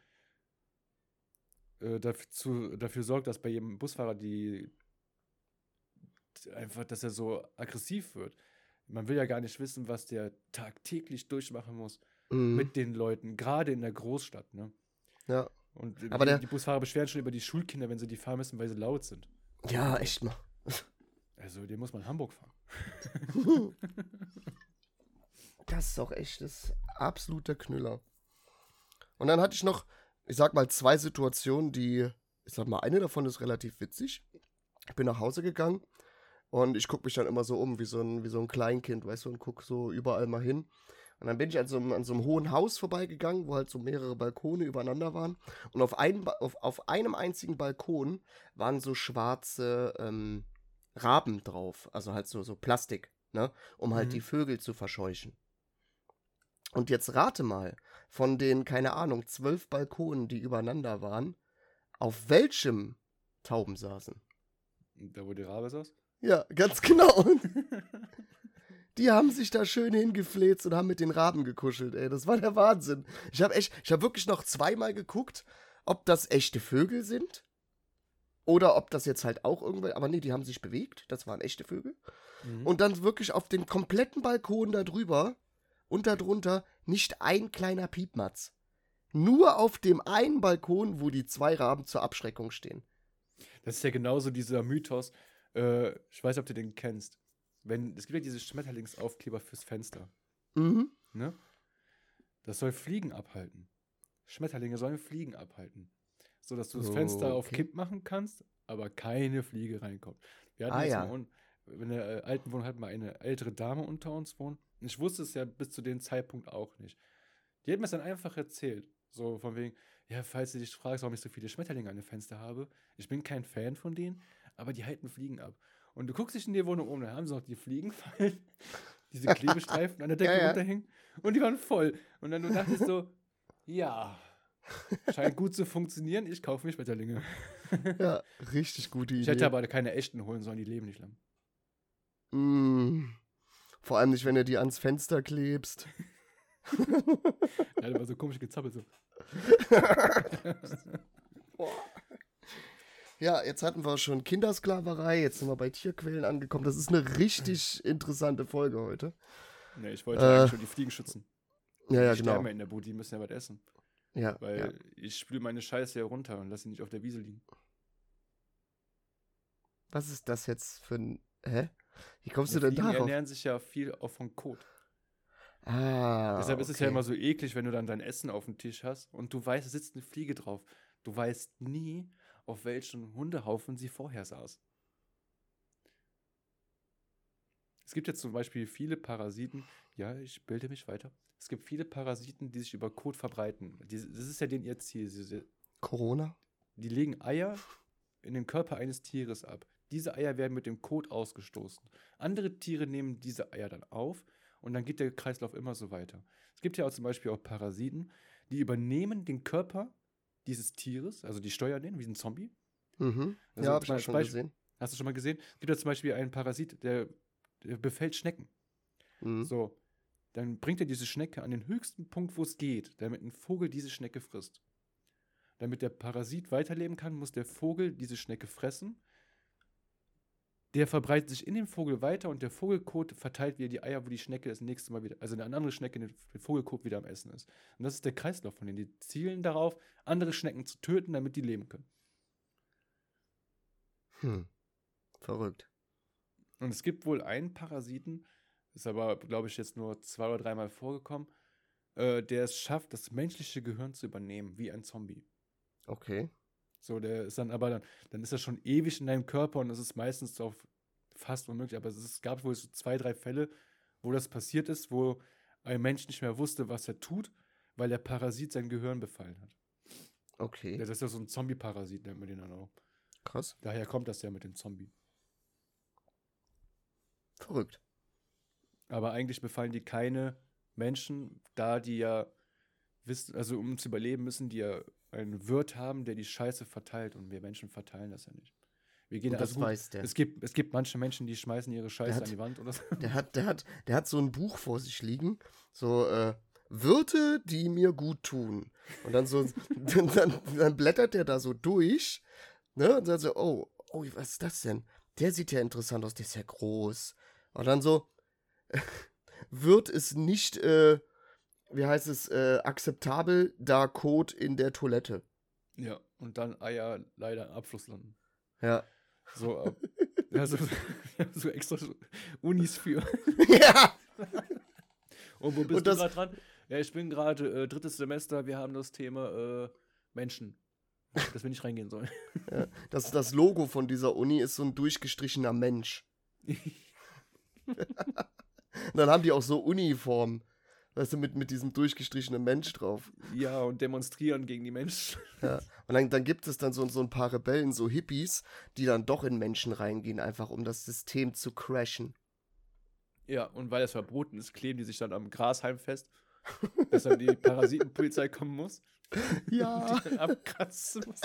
äh, dafür, dafür sorgt, dass bei jedem Busfahrer die einfach, dass er so aggressiv wird, man will ja gar nicht wissen, was der tagtäglich durchmachen muss mhm. mit den Leuten, gerade in der Großstadt. Ne? Ja. Und Aber die, der, die Busfahrer beschweren schon über die Schulkinder, wenn sie die fahren müssen, weil sie laut sind. Ja, echt mal. Also, den muss man in Hamburg fahren. das ist auch echt das absolute Knüller. Und dann hatte ich noch, ich sag mal, zwei Situationen, die, ich sag mal, eine davon ist relativ witzig. Ich bin nach Hause gegangen und ich gucke mich dann immer so um, wie so ein, wie so ein Kleinkind, weißt du, und gucke so überall mal hin. Und dann bin ich an so, einem, an so einem hohen Haus vorbeigegangen, wo halt so mehrere Balkone übereinander waren. Und auf, ein, auf, auf einem einzigen Balkon waren so schwarze ähm, Raben drauf. Also halt so, so Plastik, ne? Um halt mhm. die Vögel zu verscheuchen. Und jetzt rate mal, von den, keine Ahnung, zwölf Balkonen, die übereinander waren, auf welchem Tauben saßen? Da, wo die Rabe saß? Ja, ganz genau. Die haben sich da schön hingefleht und haben mit den Raben gekuschelt, ey. Das war der Wahnsinn. Ich habe echt, ich habe wirklich noch zweimal geguckt, ob das echte Vögel sind oder ob das jetzt halt auch irgendwelche, aber nee, die haben sich bewegt, das waren echte Vögel. Mhm. Und dann wirklich auf dem kompletten Balkon da drüber und darunter nicht ein kleiner Piepmatz. Nur auf dem einen Balkon, wo die zwei Raben zur Abschreckung stehen. Das ist ja genauso dieser Mythos, äh, ich weiß nicht, ob du den kennst. Wenn, es gibt ja diese Schmetterlingsaufkleber fürs Fenster. Mhm. Ne? Das soll Fliegen abhalten. Schmetterlinge sollen Fliegen abhalten. So dass du das Fenster okay. auf Kipp machen kannst, aber keine Fliege reinkommt. Wir hatten, ah, jetzt, ja. mal, in der äh, alten Wohnung hat mal eine ältere Dame unter uns wohnen. Ich wusste es ja bis zu dem Zeitpunkt auch nicht. Die hat mir es dann einfach erzählt. So von wegen, ja, falls du dich fragst, warum ich so viele Schmetterlinge an den Fenster habe, ich bin kein Fan von denen, aber die halten Fliegen ab. Und du guckst dich in die Wohnung um, da haben sie noch die Fliegenfallen, diese Klebestreifen an der Decke ja, ja. runterhängen und die waren voll. Und dann du dachtest so, ja, scheint gut zu funktionieren, ich kaufe mir Schmetterlinge. Ja, richtig gute Idee. Ich hätte aber keine echten holen sollen, die leben nicht lang. Mm, vor allem nicht, wenn du die ans Fenster klebst. ja, der war so komisch gezappelt so. Ja, jetzt hatten wir schon Kindersklaverei, jetzt sind wir bei Tierquälen angekommen. Das ist eine richtig interessante Folge heute. Ne, ich wollte äh, eigentlich schon die Fliegen schützen. Ja, ja, die genau. Die in der Bude, die müssen ja was essen. Ja. Weil ja. ich spüle meine Scheiße hier runter und lasse sie nicht auf der Wiese liegen. Was ist das jetzt für ein. Hä? Wie kommst ja, du denn darauf? Die ernähren sich ja viel auch von Kot. Ah. Deshalb ist es ja immer so eklig, wenn du dann dein Essen auf dem Tisch hast und du weißt, es sitzt eine Fliege drauf. Du weißt nie, auf welchen Hundehaufen sie vorher saß. Es gibt jetzt zum Beispiel viele Parasiten. Ja, ich bilde mich weiter. Es gibt viele Parasiten, die sich über Kot verbreiten. das ist ja den ihr Ziel. Corona? Die legen Eier in den Körper eines Tieres ab. Diese Eier werden mit dem Kot ausgestoßen. Andere Tiere nehmen diese Eier dann auf und dann geht der Kreislauf immer so weiter. Es gibt ja auch zum Beispiel auch Parasiten, die übernehmen den Körper dieses Tieres, also die steuern den wie ein Zombie. Mhm. Also ja, habe ich schon Beispiel, gesehen. Hast du schon mal gesehen? Es gibt ja zum Beispiel einen Parasit, der, der befällt Schnecken. Mhm. So, dann bringt er diese Schnecke an den höchsten Punkt, wo es geht, damit ein Vogel diese Schnecke frisst. Damit der Parasit weiterleben kann, muss der Vogel diese Schnecke fressen der verbreitet sich in dem Vogel weiter und der Vogelkot verteilt wieder die Eier, wo die Schnecke das nächste Mal wieder, also eine andere Schnecke den Vogelkot wieder am Essen ist. Und das ist der Kreislauf von denen. Die zielen darauf, andere Schnecken zu töten, damit die leben können. Hm. Verrückt. Und es gibt wohl einen Parasiten, ist aber, glaube ich, jetzt nur zwei oder dreimal vorgekommen, äh, der es schafft, das menschliche Gehirn zu übernehmen, wie ein Zombie. Okay. So, der ist dann aber dann, dann ist er schon ewig in deinem Körper und das ist meistens auf fast unmöglich. Aber es, ist, gab wohl so zwei, drei Fälle, wo das passiert ist, wo ein Mensch nicht mehr wusste, was er tut, weil der Parasit sein Gehirn befallen hat. Okay. Das ist ja so ein Zombie-Parasit, nennt man den dann auch. Krass. Daher kommt das ja mit dem Zombie. Verrückt. Aber eigentlich befallen die keine Menschen, da die ja wissen, also um zu überleben, müssen die ja einen Wirt haben, der die Scheiße verteilt und wir Menschen verteilen das ja nicht. Wir gehen und das also weiß der. Es gibt, es gibt manche Menschen, die schmeißen ihre Scheiße hat, an die Wand oder so. Der hat, der, hat, der hat so ein Buch vor sich liegen, so äh, Wirte, die mir gut tun. Und dann so, dann, dann, dann, blättert der da so durch, ne? Und dann so, oh, oh, was ist das denn? Der sieht ja interessant aus, der ist ja groß. Und dann so, Wirt ist nicht, äh, wie heißt es, äh, akzeptabel, da Code in der Toilette. Ja, und dann Eier leider im Abfluss landen. Ja. So, äh, ja, so, so extra Unis für. ja! und wo bist und du gerade dran? Ja, ich bin gerade äh, drittes Semester, wir haben das Thema äh, Menschen. Dass wir nicht reingehen sollen. Ja, das, das Logo von dieser Uni ist so ein durchgestrichener Mensch. dann haben die auch so Uniformen. Weißt du, mit, mit diesem durchgestrichenen Mensch drauf. Ja, und demonstrieren gegen die Menschen. Ja. Und dann, dann gibt es dann so, so ein paar Rebellen, so Hippies, die dann doch in Menschen reingehen, einfach um das System zu crashen. Ja, und weil es verboten ist, kleben die sich dann am Grashalm fest, dass dann die Parasitenpolizei kommen muss. Ja. Und die dann abkratzen muss.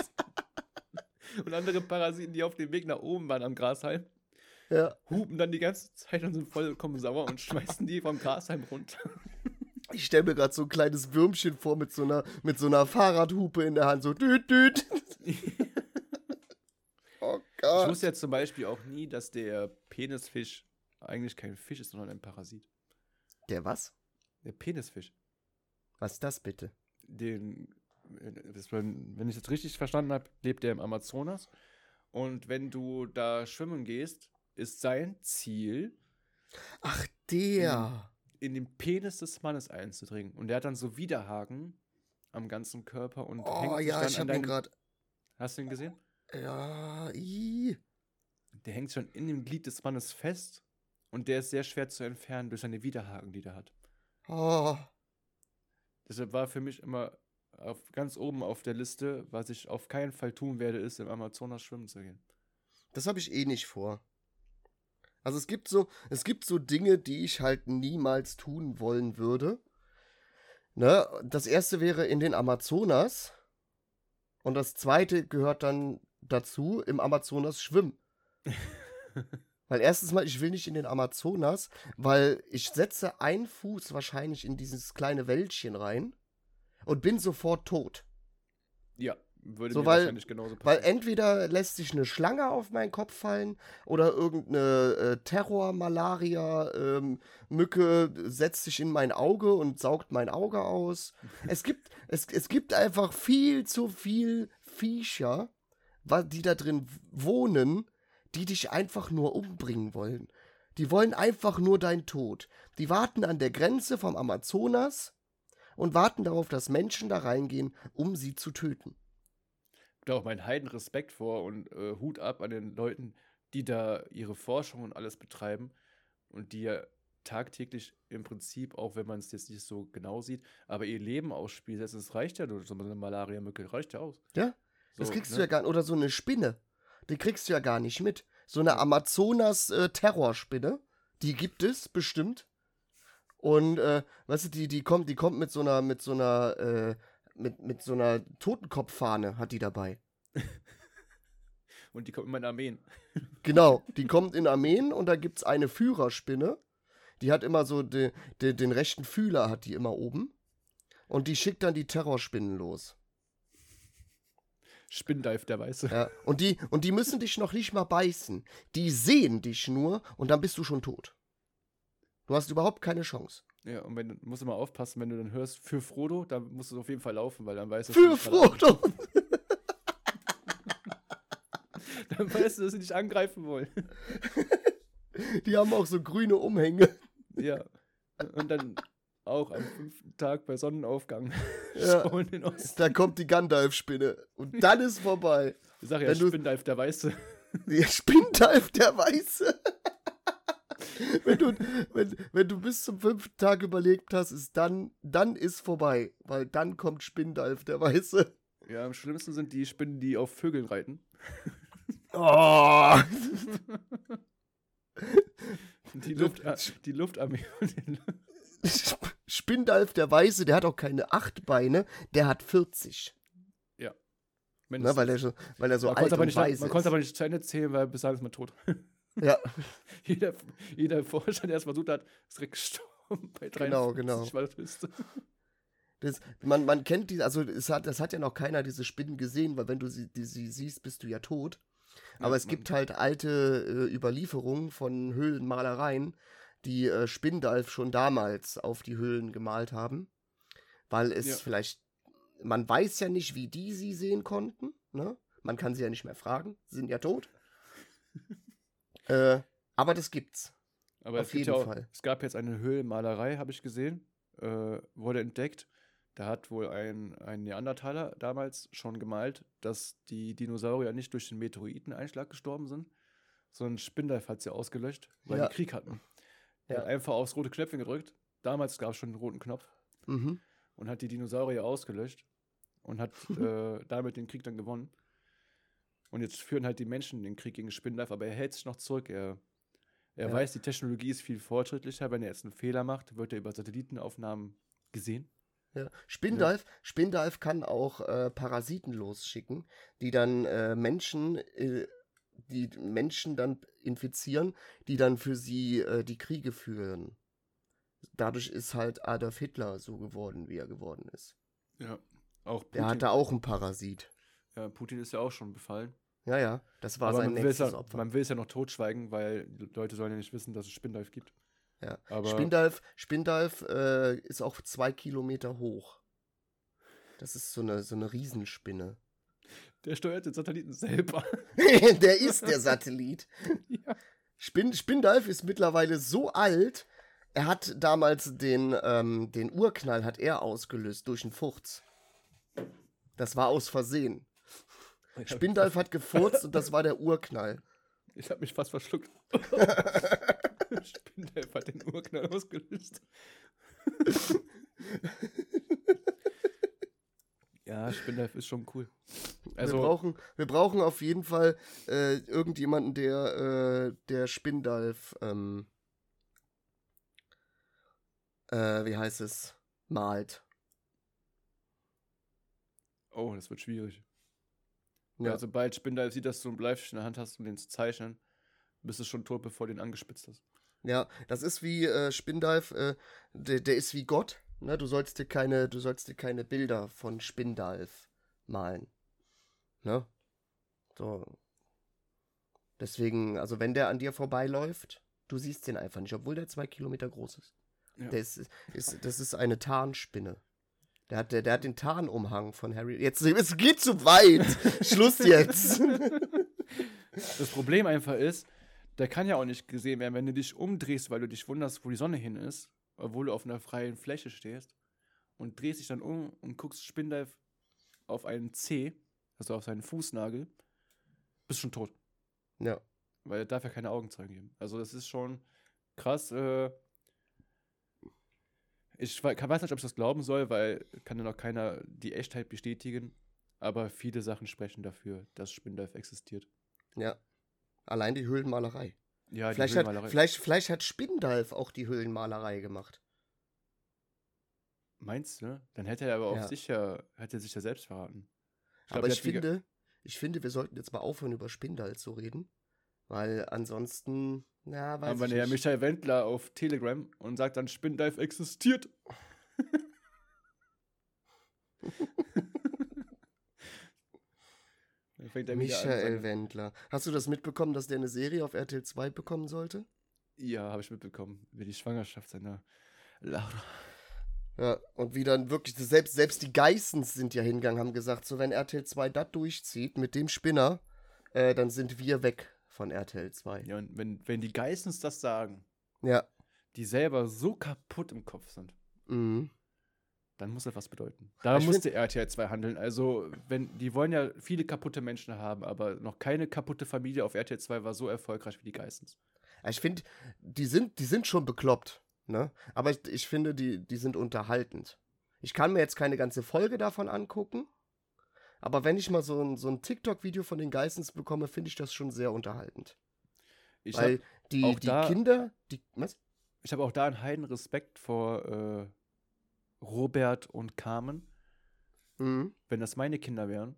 Und andere Parasiten, die auf dem Weg nach oben waren am Grashalm, ja. hupen dann die ganze Zeit und sind vollkommen sauer und schmeißen die vom Grashalm runter. Ich stelle mir gerade so ein kleines Würmchen vor mit so einer, mit so einer Fahrradhupe in der Hand, so düt, düt. oh Gott. Ich wusste ja zum Beispiel auch nie, dass der Penisfisch eigentlich kein Fisch ist, sondern ein Parasit. Der was? Der Penisfisch. Was ist das bitte? Den, wenn ich das richtig verstanden habe, lebt der im Amazonas. Und wenn du da schwimmen gehst, ist sein Ziel. Ach, der in den Penis des Mannes einzudringen. Und der hat dann so Widerhaken am ganzen Körper und oh, hängt ja, sich dann ich hab ihn gerade. Hast du ihn gesehen? Ja, i. Der hängt schon in dem Glied des Mannes fest und der ist sehr schwer zu entfernen durch seine Widerhaken, die der hat. Oh. Deshalb war für mich immer auf, ganz oben auf der Liste, was ich auf keinen Fall tun werde, ist im Amazonas schwimmen zu gehen. Das habe ich eh nicht vor. Also es gibt so, es gibt so Dinge, die ich halt niemals tun wollen würde. Ne? Das erste wäre in den Amazonas. Und das zweite gehört dann dazu, im Amazonas schwimmen. weil erstens mal, ich will nicht in den Amazonas, weil ich setze einen Fuß wahrscheinlich in dieses kleine Wäldchen rein und bin sofort tot. Ja, würde so, mir weil, wahrscheinlich genauso passieren. Weil entweder lässt sich eine Schlange auf meinen Kopf fallen oder irgendeine äh, Terror-Malaria-Mücke ähm, setzt sich in mein Auge und saugt mein Auge aus. es, gibt, es, es gibt einfach viel zu viel Viecher, die da drin wohnen, die dich einfach nur umbringen wollen. Die wollen einfach nur deinen Tod. Die warten an der Grenze vom Amazonas und warten darauf, dass Menschen da reingehen, um sie zu töten. Da auch meinen heiden Respekt vor und äh, Hut ab an den Leuten, die da ihre Forschung und alles betreiben und die ja tagtäglich im Prinzip, auch wenn man es jetzt nicht so genau sieht, aber ihr Leben aufs Spiel setzen. Es reicht ja durch so eine Malaria-Mücke, reicht ja aus. Ja, so, das kriegst ne? du ja gar nicht. Oder so eine Spinne, die kriegst du ja gar nicht mit. So eine Amazonas-Terrorspinne, äh, die gibt es bestimmt. Und äh, weißt du, die, die kommt, die kommt mit so einer, mit so einer, äh, mit, mit so einer Totenkopffahne hat die dabei. und die kommt immer in Armeen. genau, die kommt in Armeen und da gibt es eine Führerspinne. Die hat immer so de, de, den rechten Fühler hat die immer oben. Und die schickt dann die Terrorspinnen los. Spindive, der Weiße. Ja, und die, und die müssen dich noch nicht mal beißen. Die sehen dich nur und dann bist du schon tot. Du hast überhaupt keine Chance. Ja, und wenn du musst immer aufpassen, wenn du dann hörst für Frodo, dann musst du auf jeden Fall laufen, weil dann weißt du. Für Frodo! dann weißt du, dass sie dich angreifen wollen. Die haben auch so grüne Umhänge. Ja. Und dann auch am fünften Tag bei Sonnenaufgang ja. Da kommt die Gandalf-Spinne. Und dann ist vorbei. Ich sag ja, Spindalf der Weiße. Ja, Spindalf der Weiße wenn, du, wenn, wenn du bis zum fünften Tag überlebt hast, ist dann, dann ist vorbei. Weil dann kommt Spindalf, der Weiße. Ja, am schlimmsten sind die Spinnen, die auf Vögeln reiten. Oh! die, Luft, die Luftarmee. Spindalf, der Weiße, der hat auch keine acht Beine, der hat 40. Ja. Na, weil, er, weil er so man alt und nicht, weiß Man konnte aber nicht zu Ende zählen, weil bis dahin ist man tot. Ja. jeder, jeder Forscher, der es versucht hat, ist direkt gestorben bei 53, genau, genau. Das, man, man kennt die, also es hat, das hat ja noch keiner diese Spinnen gesehen, weil wenn du sie, die, sie siehst, bist du ja tot. Aber ja, es gibt halt alte äh, Überlieferungen von Höhlenmalereien, die äh, Spindalf schon damals auf die Höhlen gemalt haben. Weil es ja. vielleicht, man weiß ja nicht, wie die sie sehen konnten. Ne? Man kann sie ja nicht mehr fragen, sie sind ja tot. Äh, aber das gibt's. Aber Auf jeden auch, Fall. Es gab jetzt eine Höhlenmalerei, habe ich gesehen, äh, wurde entdeckt. Da hat wohl ein, ein Neandertaler damals schon gemalt, dass die Dinosaurier nicht durch den Meteoriteneinschlag gestorben sind, sondern Spindalf hat sie ausgelöscht, weil ja. die Krieg hatten. Er ja. hat einfach aufs rote Knöpfchen gedrückt. Damals gab es schon den roten Knopf. Mhm. Und hat die Dinosaurier ausgelöscht und hat äh, damit den Krieg dann gewonnen. Und jetzt führen halt die Menschen den Krieg gegen Spindlife, aber er hält sich noch zurück. Er, er ja. weiß, die Technologie ist viel fortschrittlicher. Wenn er jetzt einen Fehler macht, wird er über Satellitenaufnahmen gesehen. Ja. Spindalf, ja. Spindalf kann auch äh, Parasiten losschicken, die dann äh, Menschen, äh, die Menschen dann infizieren, die dann für sie äh, die Kriege führen. Dadurch ist halt Adolf Hitler so geworden, wie er geworden ist. Ja, auch Putin. Der hatte auch einen Parasit. Ja, Putin ist ja auch schon befallen. Ja, ja, das war Aber sein nächstes ja, Opfer. Man will es ja noch totschweigen, weil Leute sollen ja nicht wissen, dass es Spindalf gibt. Ja, Aber Spindalf, Spindalf äh, ist auch zwei Kilometer hoch. Das ist so eine, so eine Riesenspinne. Der steuert den Satelliten selber. der ist der Satellit. ja. Spin Spindalf ist mittlerweile so alt, er hat damals den, ähm, den Urknall hat er ausgelöst durch einen Furz. Das war aus Versehen. Spindalf hat gefurzt und das war der Urknall. Ich habe mich fast verschluckt. Spindelf hat den Urknall ausgelöst. ja, Spindelf ist schon cool. Also, wir, brauchen, wir brauchen auf jeden Fall äh, irgendjemanden, der, äh, der Spindalf, ähm, äh, wie heißt es, malt. Oh, das wird schwierig. Ja. Also, sobald Spindalf sieht, dass du einen Bleistift in der Hand hast, um den zu zeichnen, bist du schon tot, bevor du den angespitzt hast. Ja, das ist wie äh, Spindalf, äh, der, der ist wie Gott. Ne? Du sollst dir keine, du sollst dir keine Bilder von Spindalf malen. Ne? So. Deswegen, also wenn der an dir vorbeiläuft, du siehst den einfach nicht, obwohl der zwei Kilometer groß ist. Ja. Der ist, ist, das ist eine Tarnspinne. Der hat, der, der hat den Tarnumhang von Harry. Jetzt, es geht zu weit. Schluss jetzt. Das Problem einfach ist, der kann ja auch nicht gesehen werden, wenn du dich umdrehst, weil du dich wunderst, wo die Sonne hin ist, obwohl du auf einer freien Fläche stehst und drehst dich dann um und guckst Spindelf auf einen C, also auf seinen Fußnagel, bist schon tot. Ja. Weil er darf ja keine Augenzeugen geben. Also das ist schon krass. Äh, ich weiß nicht, ob ich das glauben soll, weil kann ja noch keiner die Echtheit bestätigen. Aber viele Sachen sprechen dafür, dass Spindolf existiert. Ja. Allein die Höhlenmalerei. Ja, vielleicht, Höhlenmalerei. Hat, vielleicht, vielleicht hat Spindalf auch die Höhlenmalerei gemacht. Meinst du? Dann hätte er aber auch ja. sicher, hätte er sich ja selbst verraten. Ich aber glaub, ich finde, ich finde, wir sollten jetzt mal aufhören, über Spindal zu reden. Weil ansonsten, ja, weiß Aber ich ja Michael Wendler auf Telegram und sagt dann, Spindive existiert. Michael Wendler. Hast du das mitbekommen, dass der eine Serie auf RTL 2 bekommen sollte? Ja, habe ich mitbekommen. Über die Schwangerschaft seiner Laura. Ja, und wie dann wirklich, selbst, selbst die Geissens sind ja hingegangen, haben gesagt, so wenn RTL 2 das durchzieht mit dem Spinner, äh, dann sind wir weg von RTL 2. Ja, und wenn, wenn die Geissens das sagen, ja. die selber so kaputt im Kopf sind, mhm. dann muss das was bedeuten. Da ich musste RTL 2 handeln. Also, wenn, die wollen ja viele kaputte Menschen haben, aber noch keine kaputte Familie auf RTL 2 war so erfolgreich wie die Geissens. Ich finde, die sind, die sind schon bekloppt, ne? Aber ich, ich finde, die, die sind unterhaltend. Ich kann mir jetzt keine ganze Folge davon angucken, aber wenn ich mal so ein, so ein TikTok-Video von den Geissens bekomme, finde ich das schon sehr unterhaltend. Ich Weil die, die da, Kinder, die, was? Ich habe auch da einen heiden Respekt vor äh, Robert und Carmen. Mhm. Wenn das meine Kinder wären,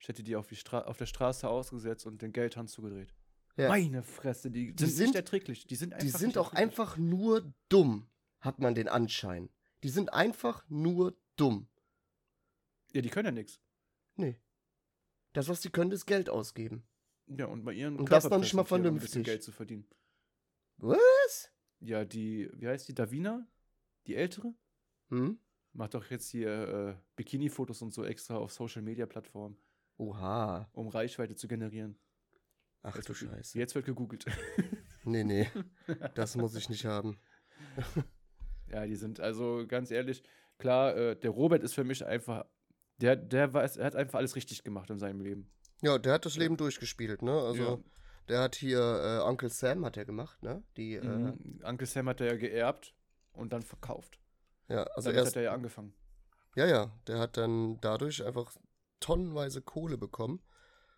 ich hätte die auf, die auf der Straße ausgesetzt und den Geldhand zugedreht. Ja. Meine Fresse, die, die sind, nicht erträglich. Die sind, einfach die sind auch einfach nur dumm, hat man den Anschein. Die sind einfach nur dumm. Ja, die können ja nichts. Nee. Das, was sie können, ist Geld ausgeben. Ja, und bei ihren Und das noch nicht mal vernünftig. Um Geld zu verdienen. Was? Ja, die, wie heißt die, Davina? Die Ältere? Hm? Macht doch jetzt hier äh, Bikini-Fotos und so extra auf Social-Media-Plattformen. Oha. Um Reichweite zu generieren. Ach jetzt du Scheiße. Jetzt wird gegoogelt. nee, nee. Das muss ich nicht haben. ja, die sind, also ganz ehrlich, klar, äh, der Robert ist für mich einfach der, der weiß, er hat einfach alles richtig gemacht in seinem Leben. Ja, der hat das Leben durchgespielt, ne? Also, ja. der hat hier, äh, Uncle Sam hat er gemacht, ne? Die, äh, mhm. äh, Uncle Sam hat er ja geerbt und dann verkauft. Ja, also Damit erst, hat er ja angefangen. Ja, ja, der hat dann dadurch einfach tonnenweise Kohle bekommen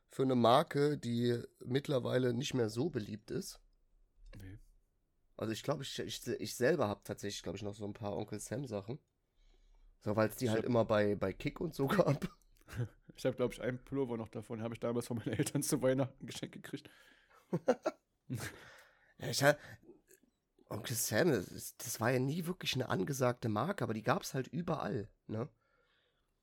für eine Marke, die mittlerweile nicht mehr so beliebt ist. Nee. Also ich glaube, ich, ich, ich selber habe tatsächlich, glaube ich, noch so ein paar Onkel Sam Sachen. So, weil es die ich halt hab, immer bei, bei Kick und so gab. Ich habe, glaube ich, einen Pullover noch davon. Habe ich damals von meinen Eltern zu Weihnachten geschenkt gekriegt. ja, ich hab, Onkel Sam, das, das, war ja nie wirklich eine angesagte Marke, aber die gab es halt überall, ne?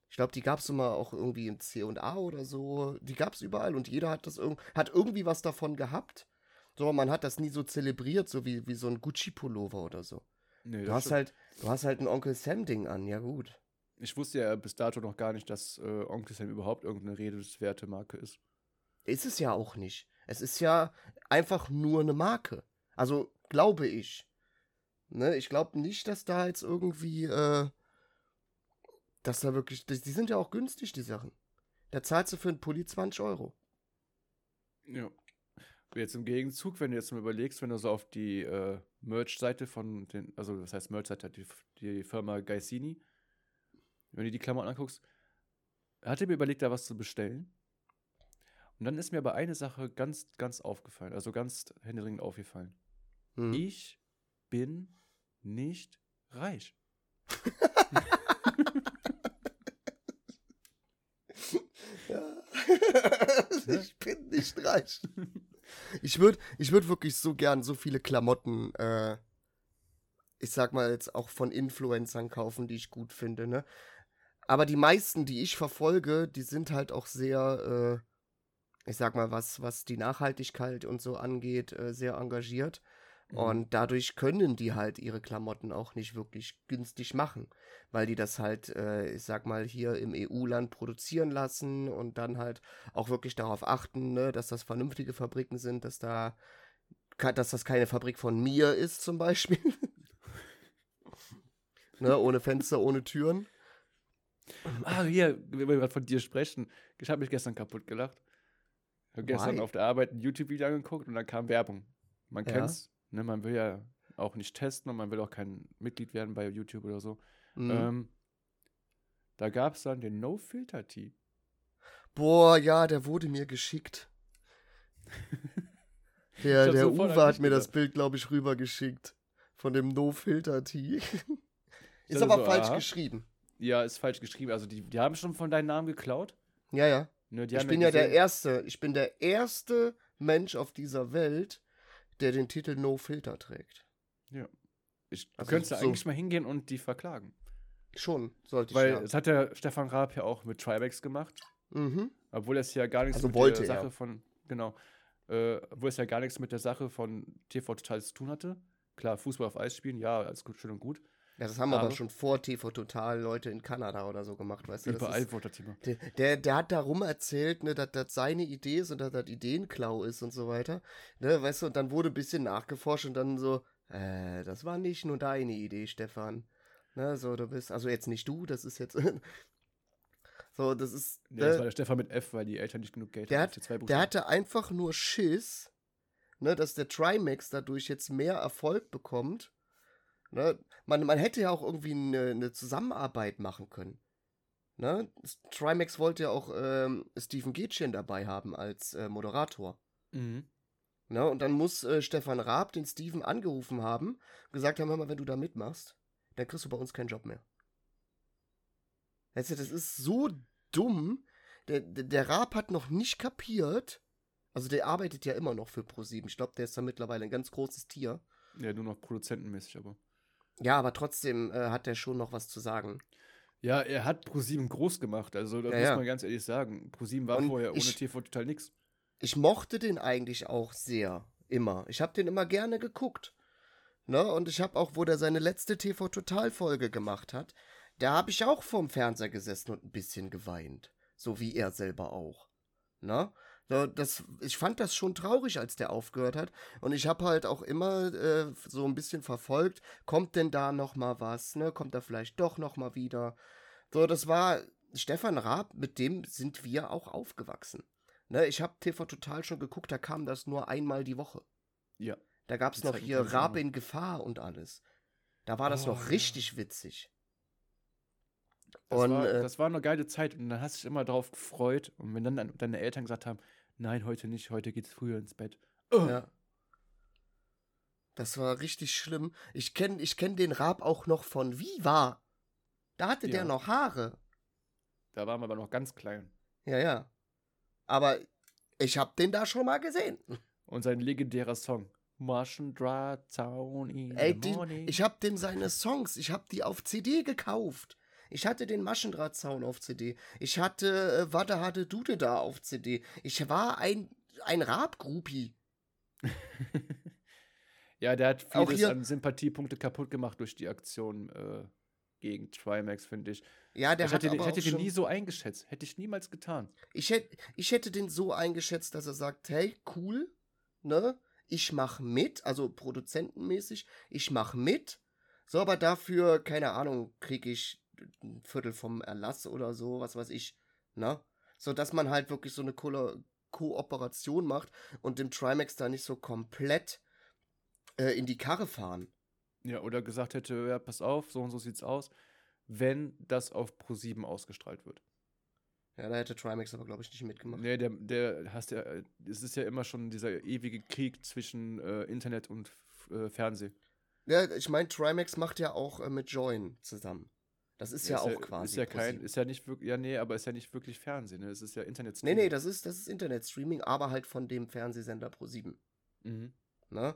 Ich glaube, die gab es immer auch irgendwie in C&A oder so. Die gab es überall und jeder hat das irg hat irgendwie was davon gehabt. So, man hat das nie so zelebriert, so wie, wie so ein Gucci-Pullover oder so. Nee, du, hast halt, du hast halt ein Onkel Sam-Ding an, ja gut. Ich wusste ja bis dato noch gar nicht, dass äh, Onkel Sam überhaupt irgendeine redenswerte Marke ist. Ist es ja auch nicht. Es ist ja einfach nur eine Marke. Also glaube ich. Ne, ich glaube nicht, dass da jetzt irgendwie, äh, dass da wirklich, die sind ja auch günstig, die Sachen. Da zahlst du für einen Pulli 20 Euro. Ja. Jetzt im Gegenzug, wenn du jetzt mal überlegst, wenn du so auf die äh, Merch-Seite von den, also was heißt Merch-Seite, die, die Firma Gaisini, wenn du die Klamotten anguckst, hatte mir überlegt, da was zu bestellen. Und dann ist mir aber eine Sache ganz, ganz aufgefallen, also ganz händeringend aufgefallen. Hm. Ich bin nicht reich. ja. ich bin nicht reich. Ich würde ich würd wirklich so gern so viele Klamotten, äh, ich sag mal jetzt auch von Influencern kaufen, die ich gut finde, ne? Aber die meisten, die ich verfolge, die sind halt auch sehr, äh, ich sag mal, was, was die Nachhaltigkeit und so angeht, äh, sehr engagiert. Mhm. Und dadurch können die halt ihre Klamotten auch nicht wirklich günstig machen, weil die das halt, äh, ich sag mal, hier im EU-Land produzieren lassen und dann halt auch wirklich darauf achten, ne, dass das vernünftige Fabriken sind, dass da, dass das keine Fabrik von mir ist zum Beispiel. ne, ohne Fenster, ohne Türen. Ah, hier, wenn wir gerade von dir sprechen. Ich habe mich gestern kaputt gelacht. Ich habe gestern auf der Arbeit ein YouTube-Video angeguckt und dann kam Werbung. Man ja. kennt's. Ne, man will ja auch nicht testen und man will auch kein Mitglied werden bei YouTube oder so. Mhm. Ähm, da gab es dann den No-Filter-Tee. Boah, ja, der wurde mir geschickt. der der Uwe hat mir das Bild, glaube ich, rübergeschickt. Von dem No-Filter-Tee. ist aber so, falsch aha. geschrieben. Ja, ist falsch geschrieben. Also die, die haben schon von deinem Namen geklaut. Ja, ja. Ne, ich bin ja, ja der Erste. Ich bin der erste Mensch auf dieser Welt, der den Titel No Filter trägt. Ja. Ich also könnte so eigentlich mal hingehen und die verklagen. Schon, sollte ich Weil ja. es hat der Stefan Raab ja auch mit Tribex gemacht. Mhm. Obwohl es ja gar nichts also mit wollte, der Sache ja. von, genau, äh, obwohl es ja gar nichts mit der Sache von TV Total zu tun hatte. Klar, Fußball auf Eis spielen, ja, alles gut, schön und gut. Ja, das haben aber, aber schon vor TV Total Leute in Kanada oder so gemacht, weißt du? Überall wurde das Thema. Der, der, der, hat darum erzählt, ne, dass das seine Idee ist und dass das Ideenklau ist und so weiter. Ne, weißt du, und dann wurde ein bisschen nachgeforscht und dann so, äh, das war nicht nur deine Idee, Stefan. Ne, so, du bist, also jetzt nicht du, das ist jetzt. so, das ist. Nee, das ne, war der Stefan mit F, weil die Eltern nicht genug Geld der haben. Hat, der hatte einfach nur Schiss, ne, dass der Trimax dadurch jetzt mehr Erfolg bekommt Ne? Man, man hätte ja auch irgendwie eine, eine Zusammenarbeit machen können. Ne? Trimax wollte ja auch ähm, Stephen Gätchen dabei haben als äh, Moderator. Mhm. Ne? Und dann muss äh, Stefan Raab den Steven angerufen haben, gesagt haben, hör mal, wenn du da mitmachst, dann kriegst du bei uns keinen Job mehr. Weißt du, das ist so dumm. Der, der, der Raab hat noch nicht kapiert, also der arbeitet ja immer noch für ProSieben. Ich glaube, der ist da mittlerweile ein ganz großes Tier. Ja, nur noch produzentenmäßig, aber. Ja, aber trotzdem äh, hat er schon noch was zu sagen. Ja, er hat ProSieben groß gemacht, also das ja, muss ja. man ganz ehrlich sagen. ProSieben war Und vorher ohne ich, TV total nix. Ich mochte den eigentlich auch sehr, immer. Ich habe den immer gerne geguckt. Ne? Und ich habe auch, wo der seine letzte TV Total Folge gemacht hat, da habe ich auch vorm Fernseher gesessen und ein bisschen geweint, so wie er selber auch. Ne? Das, ich fand das schon traurig, als der aufgehört hat. Und ich habe halt auch immer äh, so ein bisschen verfolgt, kommt denn da noch mal was? Ne? Kommt da vielleicht doch noch mal wieder? So, das war Stefan Raab, mit dem sind wir auch aufgewachsen. Ne? Ich habe TV Total schon geguckt, da kam das nur einmal die Woche. Ja. Da gab es noch hier Raab in Gefahr und alles. Da war das oh, noch richtig witzig. Das, und, war, äh, das war eine geile Zeit und dann hast du dich immer darauf gefreut. Und wenn dann deine Eltern gesagt haben, nein, heute nicht, heute geht's früher ins Bett. Oh. Ja. Das war richtig schlimm. Ich kenne ich kenn den Raab auch noch von Viva. Da hatte ja. der noch Haare. Da waren wir aber noch ganz klein. Ja, ja. Aber ich hab den da schon mal gesehen. Und sein legendärer Song. Maschendrahtzaun in Ey, den, ich hab dem seine Songs, ich hab die auf CD gekauft. Ich hatte den Maschendrahtzaun auf CD. Ich hatte äh, Warte hatte Dude da auf CD. Ich war ein, ein Rap-Groupie. ja, der hat vieles an Sympathiepunkte kaputt gemacht durch die Aktion äh, gegen Trimax, finde ich. Ja, der ich hat hätte, ich hätte den nie so eingeschätzt. Hätte ich niemals getan. Ich hätte, ich hätte den so eingeschätzt, dass er sagt, hey, cool, ne? Ich mach mit, also produzentenmäßig, ich mach mit. So, aber dafür, keine Ahnung, kriege ich ein Viertel vom Erlass oder so, was weiß ich, ne? So dass man halt wirklich so eine Koll Kooperation macht und dem Trimax da nicht so komplett äh, in die Karre fahren. Ja, oder gesagt hätte, ja, pass auf, so und so sieht's aus, wenn das auf Pro7 ausgestrahlt wird. Ja, da hätte Trimax aber, glaube ich, nicht mitgemacht. Nee, der, der hast ja, es ist ja immer schon dieser ewige Krieg zwischen äh, Internet und äh, Fernsehen. Ja, ich meine, Trimax macht ja auch äh, mit Join zusammen. Das ist ja, ja ist auch ja, quasi. Ist ja kein, ist ja nicht wirklich, ja, nee, aber ist ja nicht wirklich Fernsehen, ne? Es ist ja Internetstreaming. Nee, nee, das ist, das ist Internetstreaming, aber halt von dem Fernsehsender Pro7. Mhm. Ne?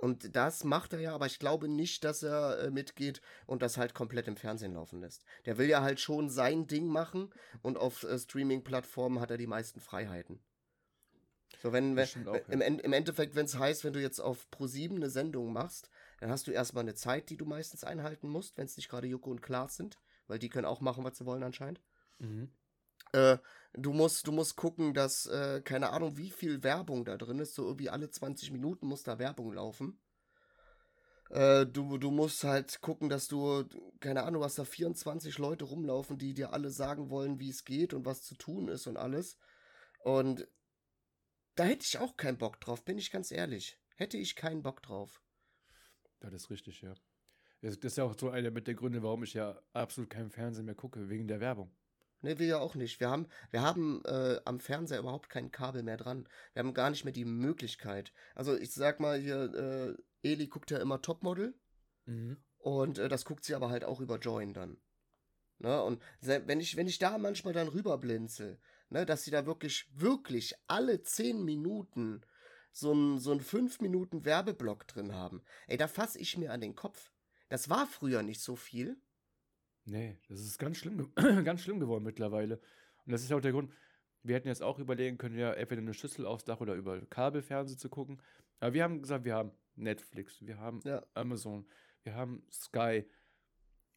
Und das macht er ja, aber ich glaube nicht, dass er äh, mitgeht und das halt komplett im Fernsehen laufen lässt. Der will ja halt schon sein Ding machen und auf äh, Streaming-Plattformen hat er die meisten Freiheiten. So, wenn, wenn auch, ja. im, im Endeffekt, wenn es heißt, wenn du jetzt auf Pro7 eine Sendung machst, dann hast du erstmal eine Zeit, die du meistens einhalten musst, wenn es nicht gerade Joko und Klaas sind, weil die können auch machen, was sie wollen anscheinend. Mhm. Äh, du musst, du musst gucken, dass, äh, keine Ahnung, wie viel Werbung da drin ist. So irgendwie alle 20 Minuten muss da Werbung laufen. Äh, du, du musst halt gucken, dass du, keine Ahnung, hast da 24 Leute rumlaufen, die dir alle sagen wollen, wie es geht und was zu tun ist und alles. Und da hätte ich auch keinen Bock drauf, bin ich ganz ehrlich. Hätte ich keinen Bock drauf. Das ist richtig, ja. Das ist ja auch so einer mit der Gründe, warum ich ja absolut keinen Fernsehen mehr gucke, wegen der Werbung. Ne, wir ja auch nicht. Wir haben, wir haben äh, am Fernseher überhaupt kein Kabel mehr dran. Wir haben gar nicht mehr die Möglichkeit. Also ich sag mal hier, äh, Eli guckt ja immer Topmodel. Mhm. Und äh, das guckt sie aber halt auch über Join dann. Ne? Und wenn ich, wenn ich da manchmal dann rüberblinzel, ne, dass sie da wirklich, wirklich alle zehn Minuten so einen so einen 5 Minuten Werbeblock drin haben, ey, da fasse ich mir an den Kopf. Das war früher nicht so viel. Nee, das ist ganz schlimm, ganz schlimm geworden mittlerweile. Und das ist ja auch der Grund, wir hätten jetzt auch überlegen können, ja, entweder eine Schüssel aufs Dach oder über Kabelfernsehen zu gucken. Aber wir haben gesagt, wir haben Netflix, wir haben ja. Amazon, wir haben Sky.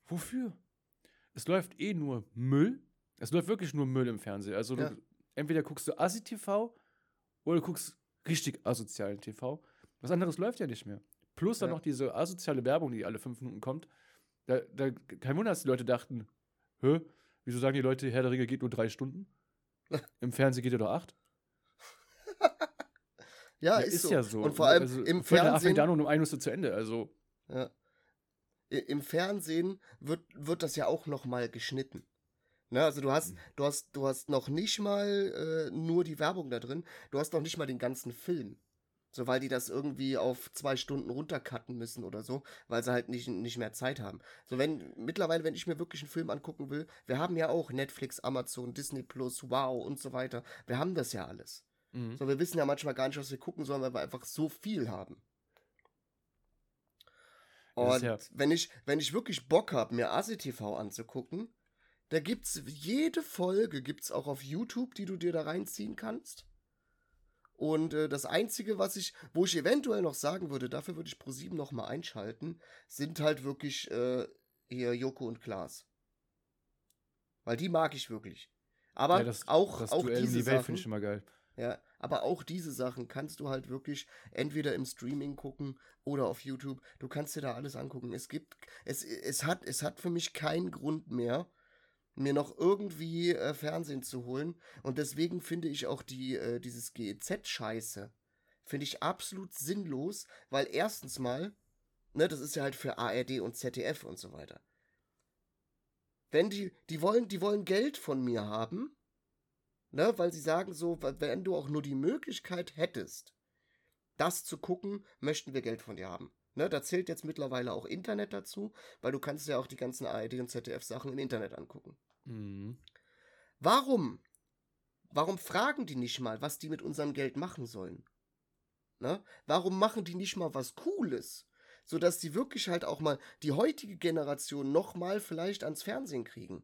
Wofür? Es läuft eh nur Müll. Es läuft wirklich nur Müll im Fernsehen. Also ja. du, entweder guckst du Asi-TV oder du guckst richtig asozialen TV. Was anderes läuft ja nicht mehr. Plus dann ja. noch diese asoziale Werbung, die alle fünf Minuten kommt. Da, da, kein Wunder, dass die Leute dachten, hä, wieso sagen die Leute, Herr der Ringe geht nur drei Stunden? Im Fernsehen geht er doch acht. ja, ja, ist, ist so. ja so. Und vor allem also, im Fernsehen. Dann um 1 Uhr zu Ende, also. Ja. Im Fernsehen wird, wird das ja auch noch mal geschnitten. Ne, also du hast, mhm. du hast, du hast noch nicht mal äh, nur die Werbung da drin, du hast noch nicht mal den ganzen Film. So, weil die das irgendwie auf zwei Stunden runtercutten müssen oder so, weil sie halt nicht, nicht mehr Zeit haben. So, wenn, mittlerweile, wenn ich mir wirklich einen Film angucken will, wir haben ja auch Netflix, Amazon, Disney Plus, Wow und so weiter. Wir haben das ja alles. Mhm. So, wir wissen ja manchmal gar nicht, was wir gucken sollen, weil wir einfach so viel haben. Und ja wenn ich, wenn ich wirklich Bock habe, mir ASI-TV anzugucken, da gibt's jede Folge gibt's auch auf YouTube, die du dir da reinziehen kannst. Und äh, das Einzige, was ich, wo ich eventuell noch sagen würde, dafür würde ich Pro7 noch mal einschalten, sind halt wirklich äh, hier Joko und Klaas. Weil die mag ich wirklich. Aber ja, das, auch, das auch Duell diese die Welt finde ich immer geil. Ja, aber auch diese Sachen kannst du halt wirklich entweder im Streaming gucken oder auf YouTube. Du kannst dir da alles angucken. Es gibt, es, es hat, es hat für mich keinen Grund mehr, mir noch irgendwie äh, Fernsehen zu holen. Und deswegen finde ich auch die, äh, dieses GEZ-Scheiße, finde ich absolut sinnlos, weil erstens mal, ne, das ist ja halt für ARD und ZDF und so weiter. Wenn die, die wollen, die wollen Geld von mir haben, ne, weil sie sagen so, wenn du auch nur die Möglichkeit hättest, das zu gucken, möchten wir Geld von dir haben. Ne, da zählt jetzt mittlerweile auch Internet dazu, weil du kannst ja auch die ganzen ARD und ZDF Sachen im Internet angucken. Mhm. Warum? Warum fragen die nicht mal, was die mit unserem Geld machen sollen? Ne? Warum machen die nicht mal was Cooles? Sodass die wirklich halt auch mal die heutige Generation nochmal vielleicht ans Fernsehen kriegen.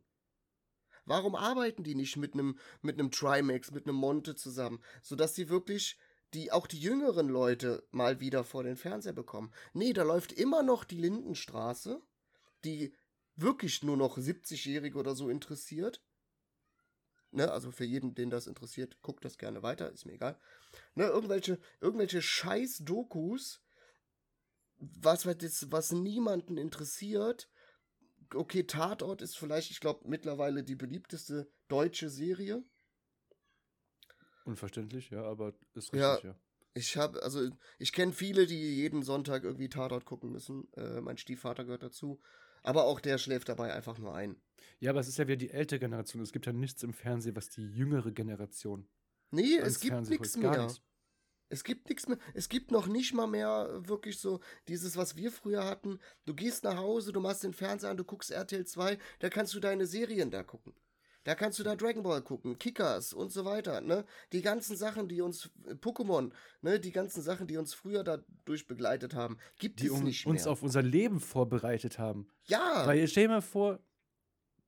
Warum arbeiten die nicht mit einem mit einem Trimax, mit einem Monte zusammen, sodass sie wirklich die auch die jüngeren Leute mal wieder vor den Fernseher bekommen. Nee, da läuft immer noch die Lindenstraße, die wirklich nur noch 70-Jährige oder so interessiert. Ne, also für jeden, den das interessiert, guckt das gerne weiter, ist mir egal. Ne, irgendwelche, irgendwelche Scheiß-Dokus, was, was niemanden interessiert. Okay, Tatort ist vielleicht, ich glaube, mittlerweile die beliebteste deutsche Serie. Unverständlich, ja, aber ist richtig, ja. ja. Ich habe, also ich kenne viele, die jeden Sonntag irgendwie Tatort gucken müssen. Äh, mein Stiefvater gehört dazu. Aber auch der schläft dabei einfach nur ein. Ja, aber es ist ja wieder die ältere Generation. Es gibt ja nichts im Fernsehen, was die jüngere Generation. Nee, es gibt nichts mehr. Nichts. Es gibt nichts mehr. Es gibt noch nicht mal mehr wirklich so dieses, was wir früher hatten. Du gehst nach Hause, du machst den Fernseher an, du guckst RTL 2, da kannst du deine Serien da gucken. Da kannst du da Dragon Ball gucken, Kickers und so weiter, ne? Die ganzen Sachen, die uns, äh, Pokémon, ne? Die ganzen Sachen, die uns früher dadurch begleitet haben, gibt die es um, nicht mehr. Die uns auf unser Leben vorbereitet haben. Ja! Weil stell dir mal vor.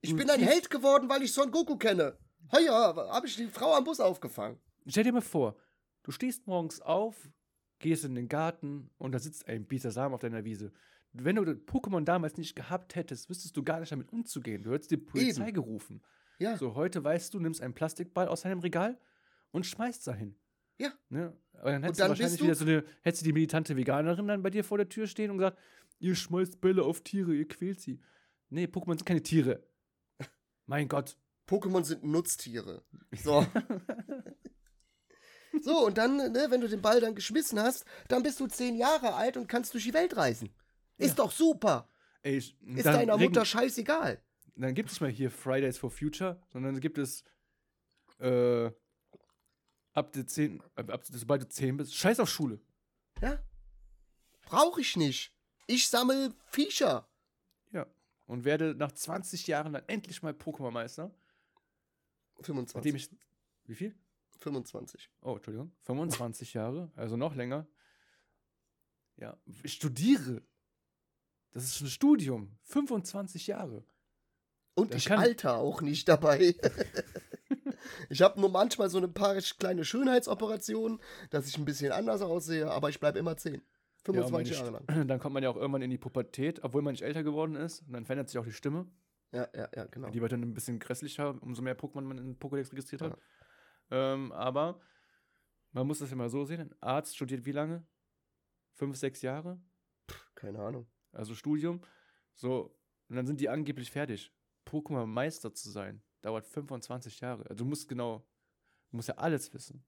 Ich bin ein Held geworden, weil ich Son Goku kenne. Heuer habe ich die Frau am Bus aufgefangen. Stell dir mal vor, du stehst morgens auf, gehst in den Garten und da sitzt ein Bisasam auf deiner Wiese. Wenn du Pokémon damals nicht gehabt hättest, wüsstest du gar nicht damit umzugehen. Du hättest die Polizei Eben. gerufen. Ja. So, heute weißt du, nimmst einen Plastikball aus deinem Regal und schmeißt dahin. Ja. Ne? Aber dann hättest dann du wahrscheinlich du wieder so eine, hättest du die militante Veganerin dann bei dir vor der Tür stehen und gesagt, ihr schmeißt Bälle auf Tiere, ihr quält sie. Nee, Pokémon sind keine Tiere. mein Gott. Pokémon sind Nutztiere. So. so, und dann, ne, wenn du den Ball dann geschmissen hast, dann bist du zehn Jahre alt und kannst durch die Welt reisen. Ist ja. doch super. Ey, ich, Ist deiner Mutter scheißegal dann gibt es mal hier Fridays for Future, sondern gibt es äh, ab der 10, ab, sobald du 10 bist, scheiß auf Schule. Ja. Brauche ich nicht. Ich sammle Viecher. Ja. Und werde nach 20 Jahren dann endlich mal Pokémon-Meister. 25. Ich, wie viel? 25. Oh, Entschuldigung. 25 Jahre, also noch länger. Ja, ich studiere. Das ist ein Studium. 25 Jahre. Und ich alter auch nicht dabei. ich habe nur manchmal so ein paar kleine Schönheitsoperationen, dass ich ein bisschen anders aussehe, aber ich bleibe immer 10. 25 ja, Jahre lang. Dann kommt man ja auch irgendwann in die Pubertät, obwohl man nicht älter geworden ist. Und dann verändert sich auch die Stimme. Ja, ja, ja, genau. Die wird dann ein bisschen grässlicher, umso mehr Pokémon man in Pokédex registriert hat. Ja. Ähm, aber man muss das ja mal so sehen: Ein Arzt studiert wie lange? Fünf, sechs Jahre? Pff, keine Ahnung. Also Studium. So, und dann sind die angeblich fertig. Pokémon-Meister zu sein, dauert 25 Jahre. Also du musst genau, du musst ja alles wissen.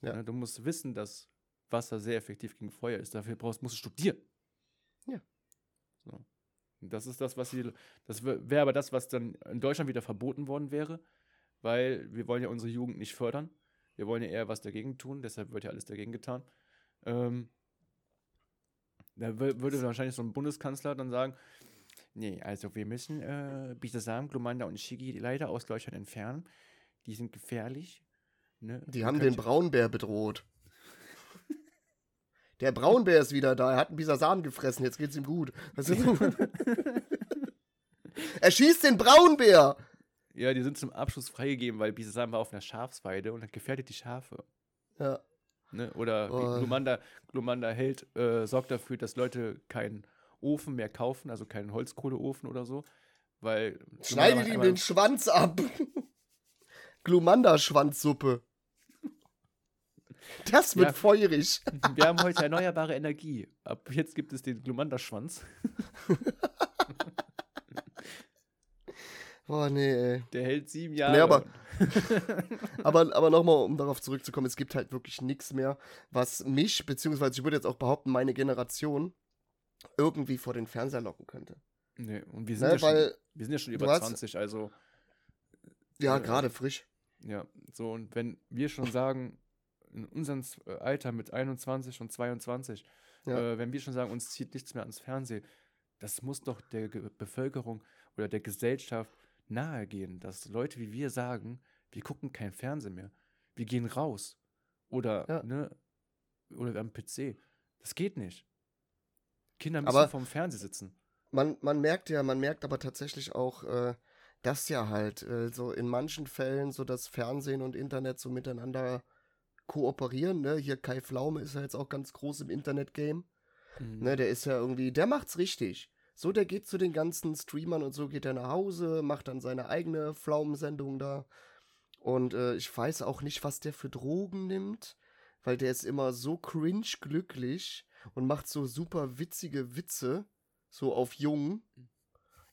Ja. Ne, du musst wissen, dass Wasser sehr effektiv gegen Feuer ist. Dafür brauchst, musst du studieren. Ja. So. das ist das, was sie, das wäre aber das, was dann in Deutschland wieder verboten worden wäre, weil wir wollen ja unsere Jugend nicht fördern. Wir wollen ja eher was dagegen tun, deshalb wird ja alles dagegen getan. Ähm, da würde wahrscheinlich so ein Bundeskanzler dann sagen, Nee, also wir müssen äh, Bisasam, Glumanda und Shigi leider aus Deutschland entfernen. Die sind gefährlich. Ne? Die haben den Braunbär bedroht. Der Braunbär ist wieder da. Er hat einen Bisasam gefressen. Jetzt geht's ihm gut. er schießt den Braunbär! Ja, die sind zum Abschluss freigegeben, weil Bisasam war auf einer Schafsweide und hat gefährdet die Schafe. Ja. Ne? Oder oh. Glumanda, Glumanda hält, äh, sorgt dafür, dass Leute keinen Ofen mehr kaufen, also keinen Holzkohleofen oder so, weil. Schneidet ihm den Schwanz ab. Glumanda-Schwanzsuppe. Das wird ja, feurig. Wir haben heute erneuerbare Energie. Ab jetzt gibt es den Glumanda-Schwanz. oh, nee, ey. Der hält sieben Jahre. Nee, aber, aber, aber nochmal, um darauf zurückzukommen, es gibt halt wirklich nichts mehr, was mich, beziehungsweise ich würde jetzt auch behaupten, meine Generation irgendwie vor den Fernseher locken könnte. Nee, und wir sind, ne, ja, schon, wir sind ja schon über hast, 20, also. Ja, äh, gerade frisch. Ja, so, und wenn wir schon sagen, in unserem äh, Alter mit 21 und 22, ja. äh, wenn wir schon sagen, uns zieht nichts mehr ans Fernsehen, das muss doch der Ge Bevölkerung oder der Gesellschaft nahegehen, dass Leute wie wir sagen, wir gucken kein Fernsehen mehr. Wir gehen raus. Oder, ja. ne, oder am PC. Das geht nicht. Kinder müssen aber vom Fernseher sitzen. Man, man merkt ja, man merkt aber tatsächlich auch, äh, dass ja halt äh, so in manchen Fällen so das Fernsehen und Internet so miteinander kooperieren. Ne? Hier Kai Pflaume ist ja jetzt auch ganz groß im Internet-Game. Mhm. Ne, der ist ja irgendwie, der macht's richtig. So, der geht zu den ganzen Streamern und so geht er nach Hause, macht dann seine eigene Pflaumensendung da. Und äh, ich weiß auch nicht, was der für Drogen nimmt, weil der ist immer so cringe glücklich und macht so super witzige Witze, so auf Jungen.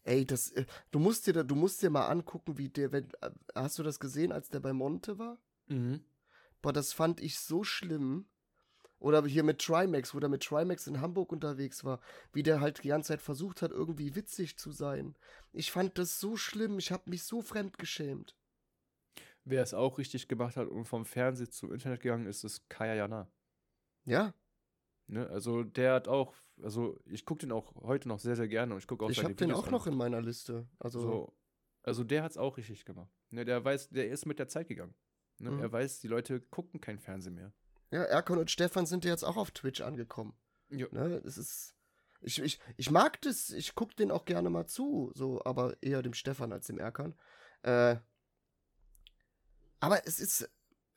Ey, das, äh, du musst dir da, du musst dir mal angucken, wie der, wenn, äh, hast du das gesehen, als der bei Monte war? Mhm. Boah, das fand ich so schlimm. Oder hier mit Trimax, wo der mit Trimax in Hamburg unterwegs war, wie der halt die ganze Zeit versucht hat, irgendwie witzig zu sein. Ich fand das so schlimm, ich habe mich so fremdgeschämt. Wer es auch richtig gemacht hat und vom Fernsehen zum Internet gegangen ist, ist Kaya Jana. Ja. Ne, also der hat auch, also ich gucke den auch heute noch sehr, sehr gerne und ich gucke auch Ich habe den auch an. noch in meiner Liste. Also, so, also der hat es auch richtig gemacht. Ne, der weiß, der ist mit der Zeit gegangen. Ne, mhm. Er weiß, die Leute gucken kein Fernsehen mehr. Ja, Erkon und Stefan sind ja jetzt auch auf Twitch angekommen. Ja. Ne, das ist. Ich, ich, ich mag das, ich gucke den auch gerne mal zu, so, aber eher dem Stefan als dem Erkan. Äh, aber es ist,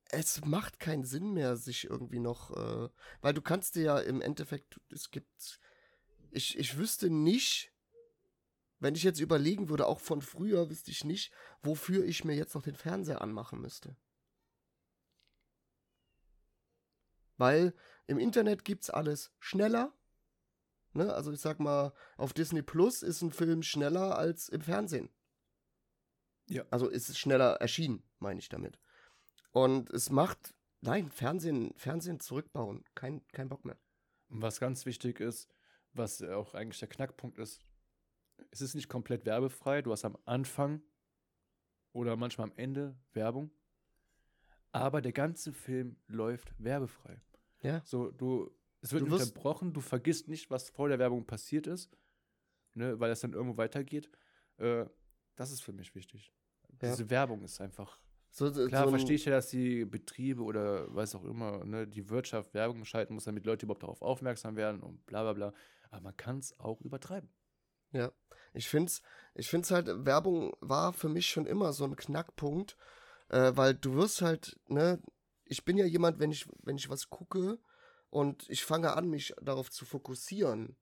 es macht keinen Sinn mehr, sich irgendwie noch, äh, weil du kannst dir ja im Endeffekt, es gibt, ich, ich wüsste nicht, wenn ich jetzt überlegen würde, auch von früher wüsste ich nicht, wofür ich mir jetzt noch den Fernseher anmachen müsste. Weil im Internet gibt's alles schneller. Ne? Also ich sag mal, auf Disney Plus ist ein Film schneller als im Fernsehen. Ja. Also ist es schneller erschienen, meine ich damit. Und es macht, nein, Fernsehen, Fernsehen zurückbauen, kein, kein Bock mehr. Und was ganz wichtig ist, was auch eigentlich der Knackpunkt ist, es ist nicht komplett werbefrei. Du hast am Anfang oder manchmal am Ende Werbung. Aber der ganze Film läuft werbefrei. Ja. So, du, es wird du unterbrochen, du vergisst nicht, was vor der Werbung passiert ist, ne, weil es dann irgendwo weitergeht. Äh, das ist für mich wichtig. Ja. Diese Werbung ist einfach. So, so, Klar so verstehe ich ja, dass die Betriebe oder was auch immer, ne, die Wirtschaft Werbung schalten muss, damit Leute überhaupt darauf aufmerksam werden und bla bla bla. Aber man kann es auch übertreiben. Ja, ich finde es ich find's halt, Werbung war für mich schon immer so ein Knackpunkt, äh, weil du wirst halt, ne, ich bin ja jemand, wenn ich, wenn ich was gucke und ich fange an, mich darauf zu fokussieren,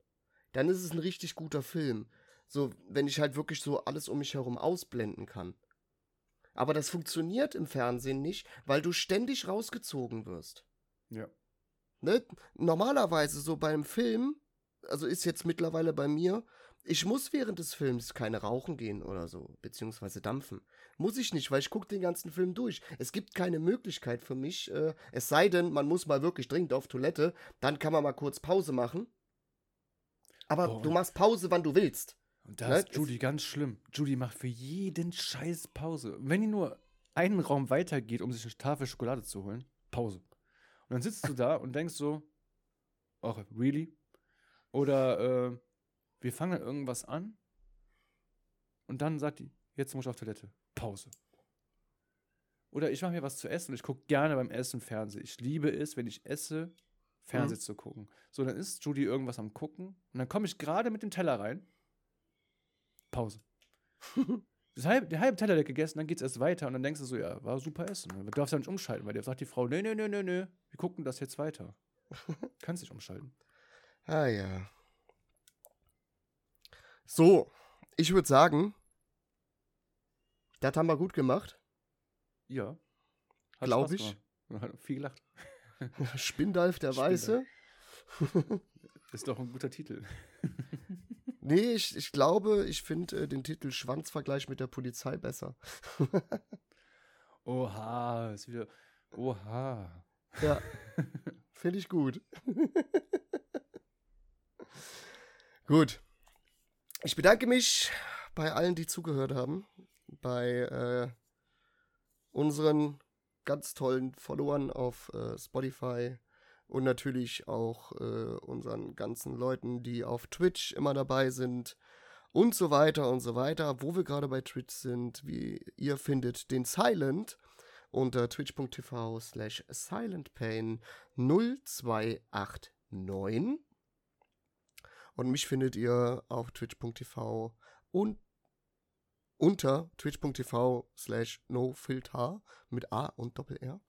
dann ist es ein richtig guter Film. So, wenn ich halt wirklich so alles um mich herum ausblenden kann. Aber das funktioniert im Fernsehen nicht, weil du ständig rausgezogen wirst. Ja. Ne? Normalerweise so beim Film, also ist jetzt mittlerweile bei mir, ich muss während des Films keine rauchen gehen oder so, beziehungsweise dampfen. Muss ich nicht, weil ich gucke den ganzen Film durch. Es gibt keine Möglichkeit für mich, äh, es sei denn, man muss mal wirklich dringend auf Toilette, dann kann man mal kurz Pause machen. Aber oh. du machst Pause, wann du willst. Und da ne? ist Judy ganz schlimm. Judy macht für jeden Scheiß Pause. Wenn die nur einen Raum weitergeht, um sich eine Tafel Schokolade zu holen, Pause. Und dann sitzt du da und denkst so, ach, really? Oder, äh, wir fangen irgendwas an und dann sagt die, jetzt muss ich auf Toilette. Pause. Oder ich mache mir was zu essen und ich gucke gerne beim Essen Fernsehen. Ich liebe es, wenn ich esse, Fernsehen mhm. zu gucken. So, dann ist Judy irgendwas am Gucken und dann komme ich gerade mit dem Teller rein. Pause. das halb, der halbe Teller gegessen, dann geht es erst weiter und dann denkst du so, ja, war super Essen. Du darfst ja nicht umschalten, weil dir sagt die Frau, nee, nee, nee, nee, nee, wir gucken das jetzt weiter. Kannst nicht umschalten. Ah ja. So, ich würde sagen, das haben wir gut gemacht. Ja. Glaube ich. Viel gelacht. Spindalf der Weiße. Ist doch ein guter Titel. Nee, ich, ich glaube, ich finde äh, den Titel Schwanzvergleich mit der Polizei besser. Oha, ist wieder. Oha. Ja. Finde ich gut. gut. Ich bedanke mich bei allen, die zugehört haben, bei äh, unseren ganz tollen Followern auf äh, Spotify und natürlich auch äh, unseren ganzen Leuten, die auf Twitch immer dabei sind und so weiter und so weiter. Wo wir gerade bei Twitch sind, wie ihr findet den Silent unter twitch.tv slash silentpain 0289 und mich findet ihr auf twitch.tv und unter twitch.tv slash nofilter mit A und Doppel-R.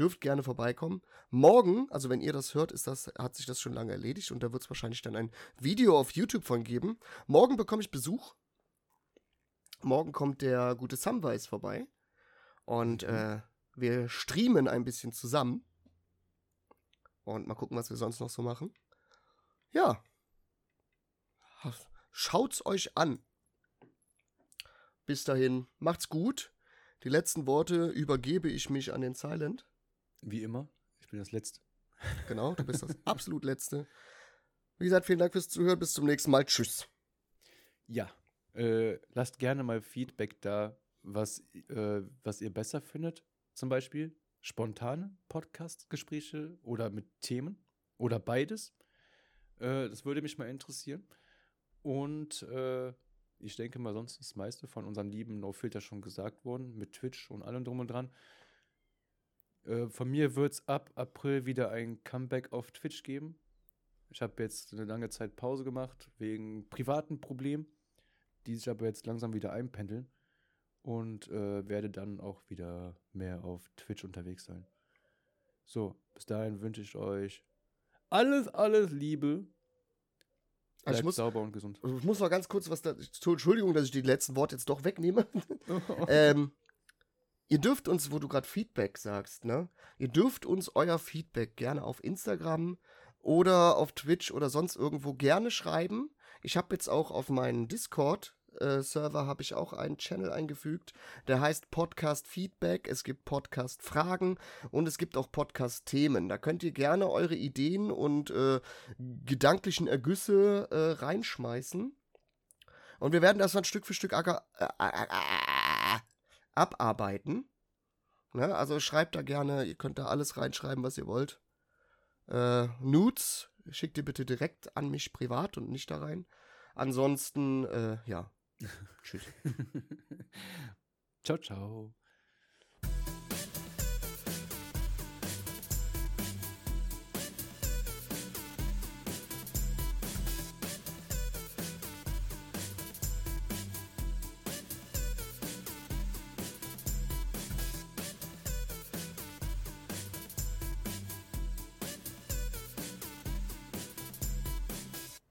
Dürft gerne vorbeikommen. Morgen, also wenn ihr das hört, ist das, hat sich das schon lange erledigt und da wird es wahrscheinlich dann ein Video auf YouTube von geben. Morgen bekomme ich Besuch. Morgen kommt der gute Samwise vorbei. Und mhm. äh, wir streamen ein bisschen zusammen. Und mal gucken, was wir sonst noch so machen. Ja, Schaut's euch an. Bis dahin, macht's gut. Die letzten Worte übergebe ich mich an den Silent. Wie immer, ich bin das Letzte. Genau, du bist das absolut Letzte. Wie gesagt, vielen Dank fürs Zuhören. Bis zum nächsten Mal. Tschüss. Ja, äh, lasst gerne mal Feedback da, was, äh, was ihr besser findet. Zum Beispiel spontane Podcast-Gespräche oder mit Themen oder beides. Äh, das würde mich mal interessieren. Und äh, ich denke mal, sonst ist das meiste von unserem lieben No Filter schon gesagt worden, mit Twitch und allem drum und dran. Äh, von mir wird es ab April wieder ein Comeback auf Twitch geben. Ich habe jetzt eine lange Zeit Pause gemacht wegen privaten Problemen, die sich aber jetzt langsam wieder einpendeln und äh, werde dann auch wieder mehr auf Twitch unterwegs sein. So, bis dahin wünsche ich euch alles, alles Liebe. Also ich muss, sauber und gesund. Ich muss noch ganz kurz was da. Entschuldigung, dass ich die letzten Worte jetzt doch wegnehme. ähm, ihr dürft uns, wo du gerade Feedback sagst, ne? Ihr dürft uns euer Feedback gerne auf Instagram oder auf Twitch oder sonst irgendwo gerne schreiben. Ich habe jetzt auch auf meinen Discord äh, Server habe ich auch einen Channel eingefügt, der heißt Podcast Feedback. Es gibt Podcast Fragen und es gibt auch Podcast Themen. Da könnt ihr gerne eure Ideen und äh, gedanklichen Ergüsse äh, reinschmeißen. Und wir werden das dann Stück für Stück äh, äh, abarbeiten. Ne? Also schreibt da gerne, ihr könnt da alles reinschreiben, was ihr wollt. Äh, Nudes schickt ihr bitte direkt an mich privat und nicht da rein. Ansonsten, äh, ja, Tschüss. ciao, ciao.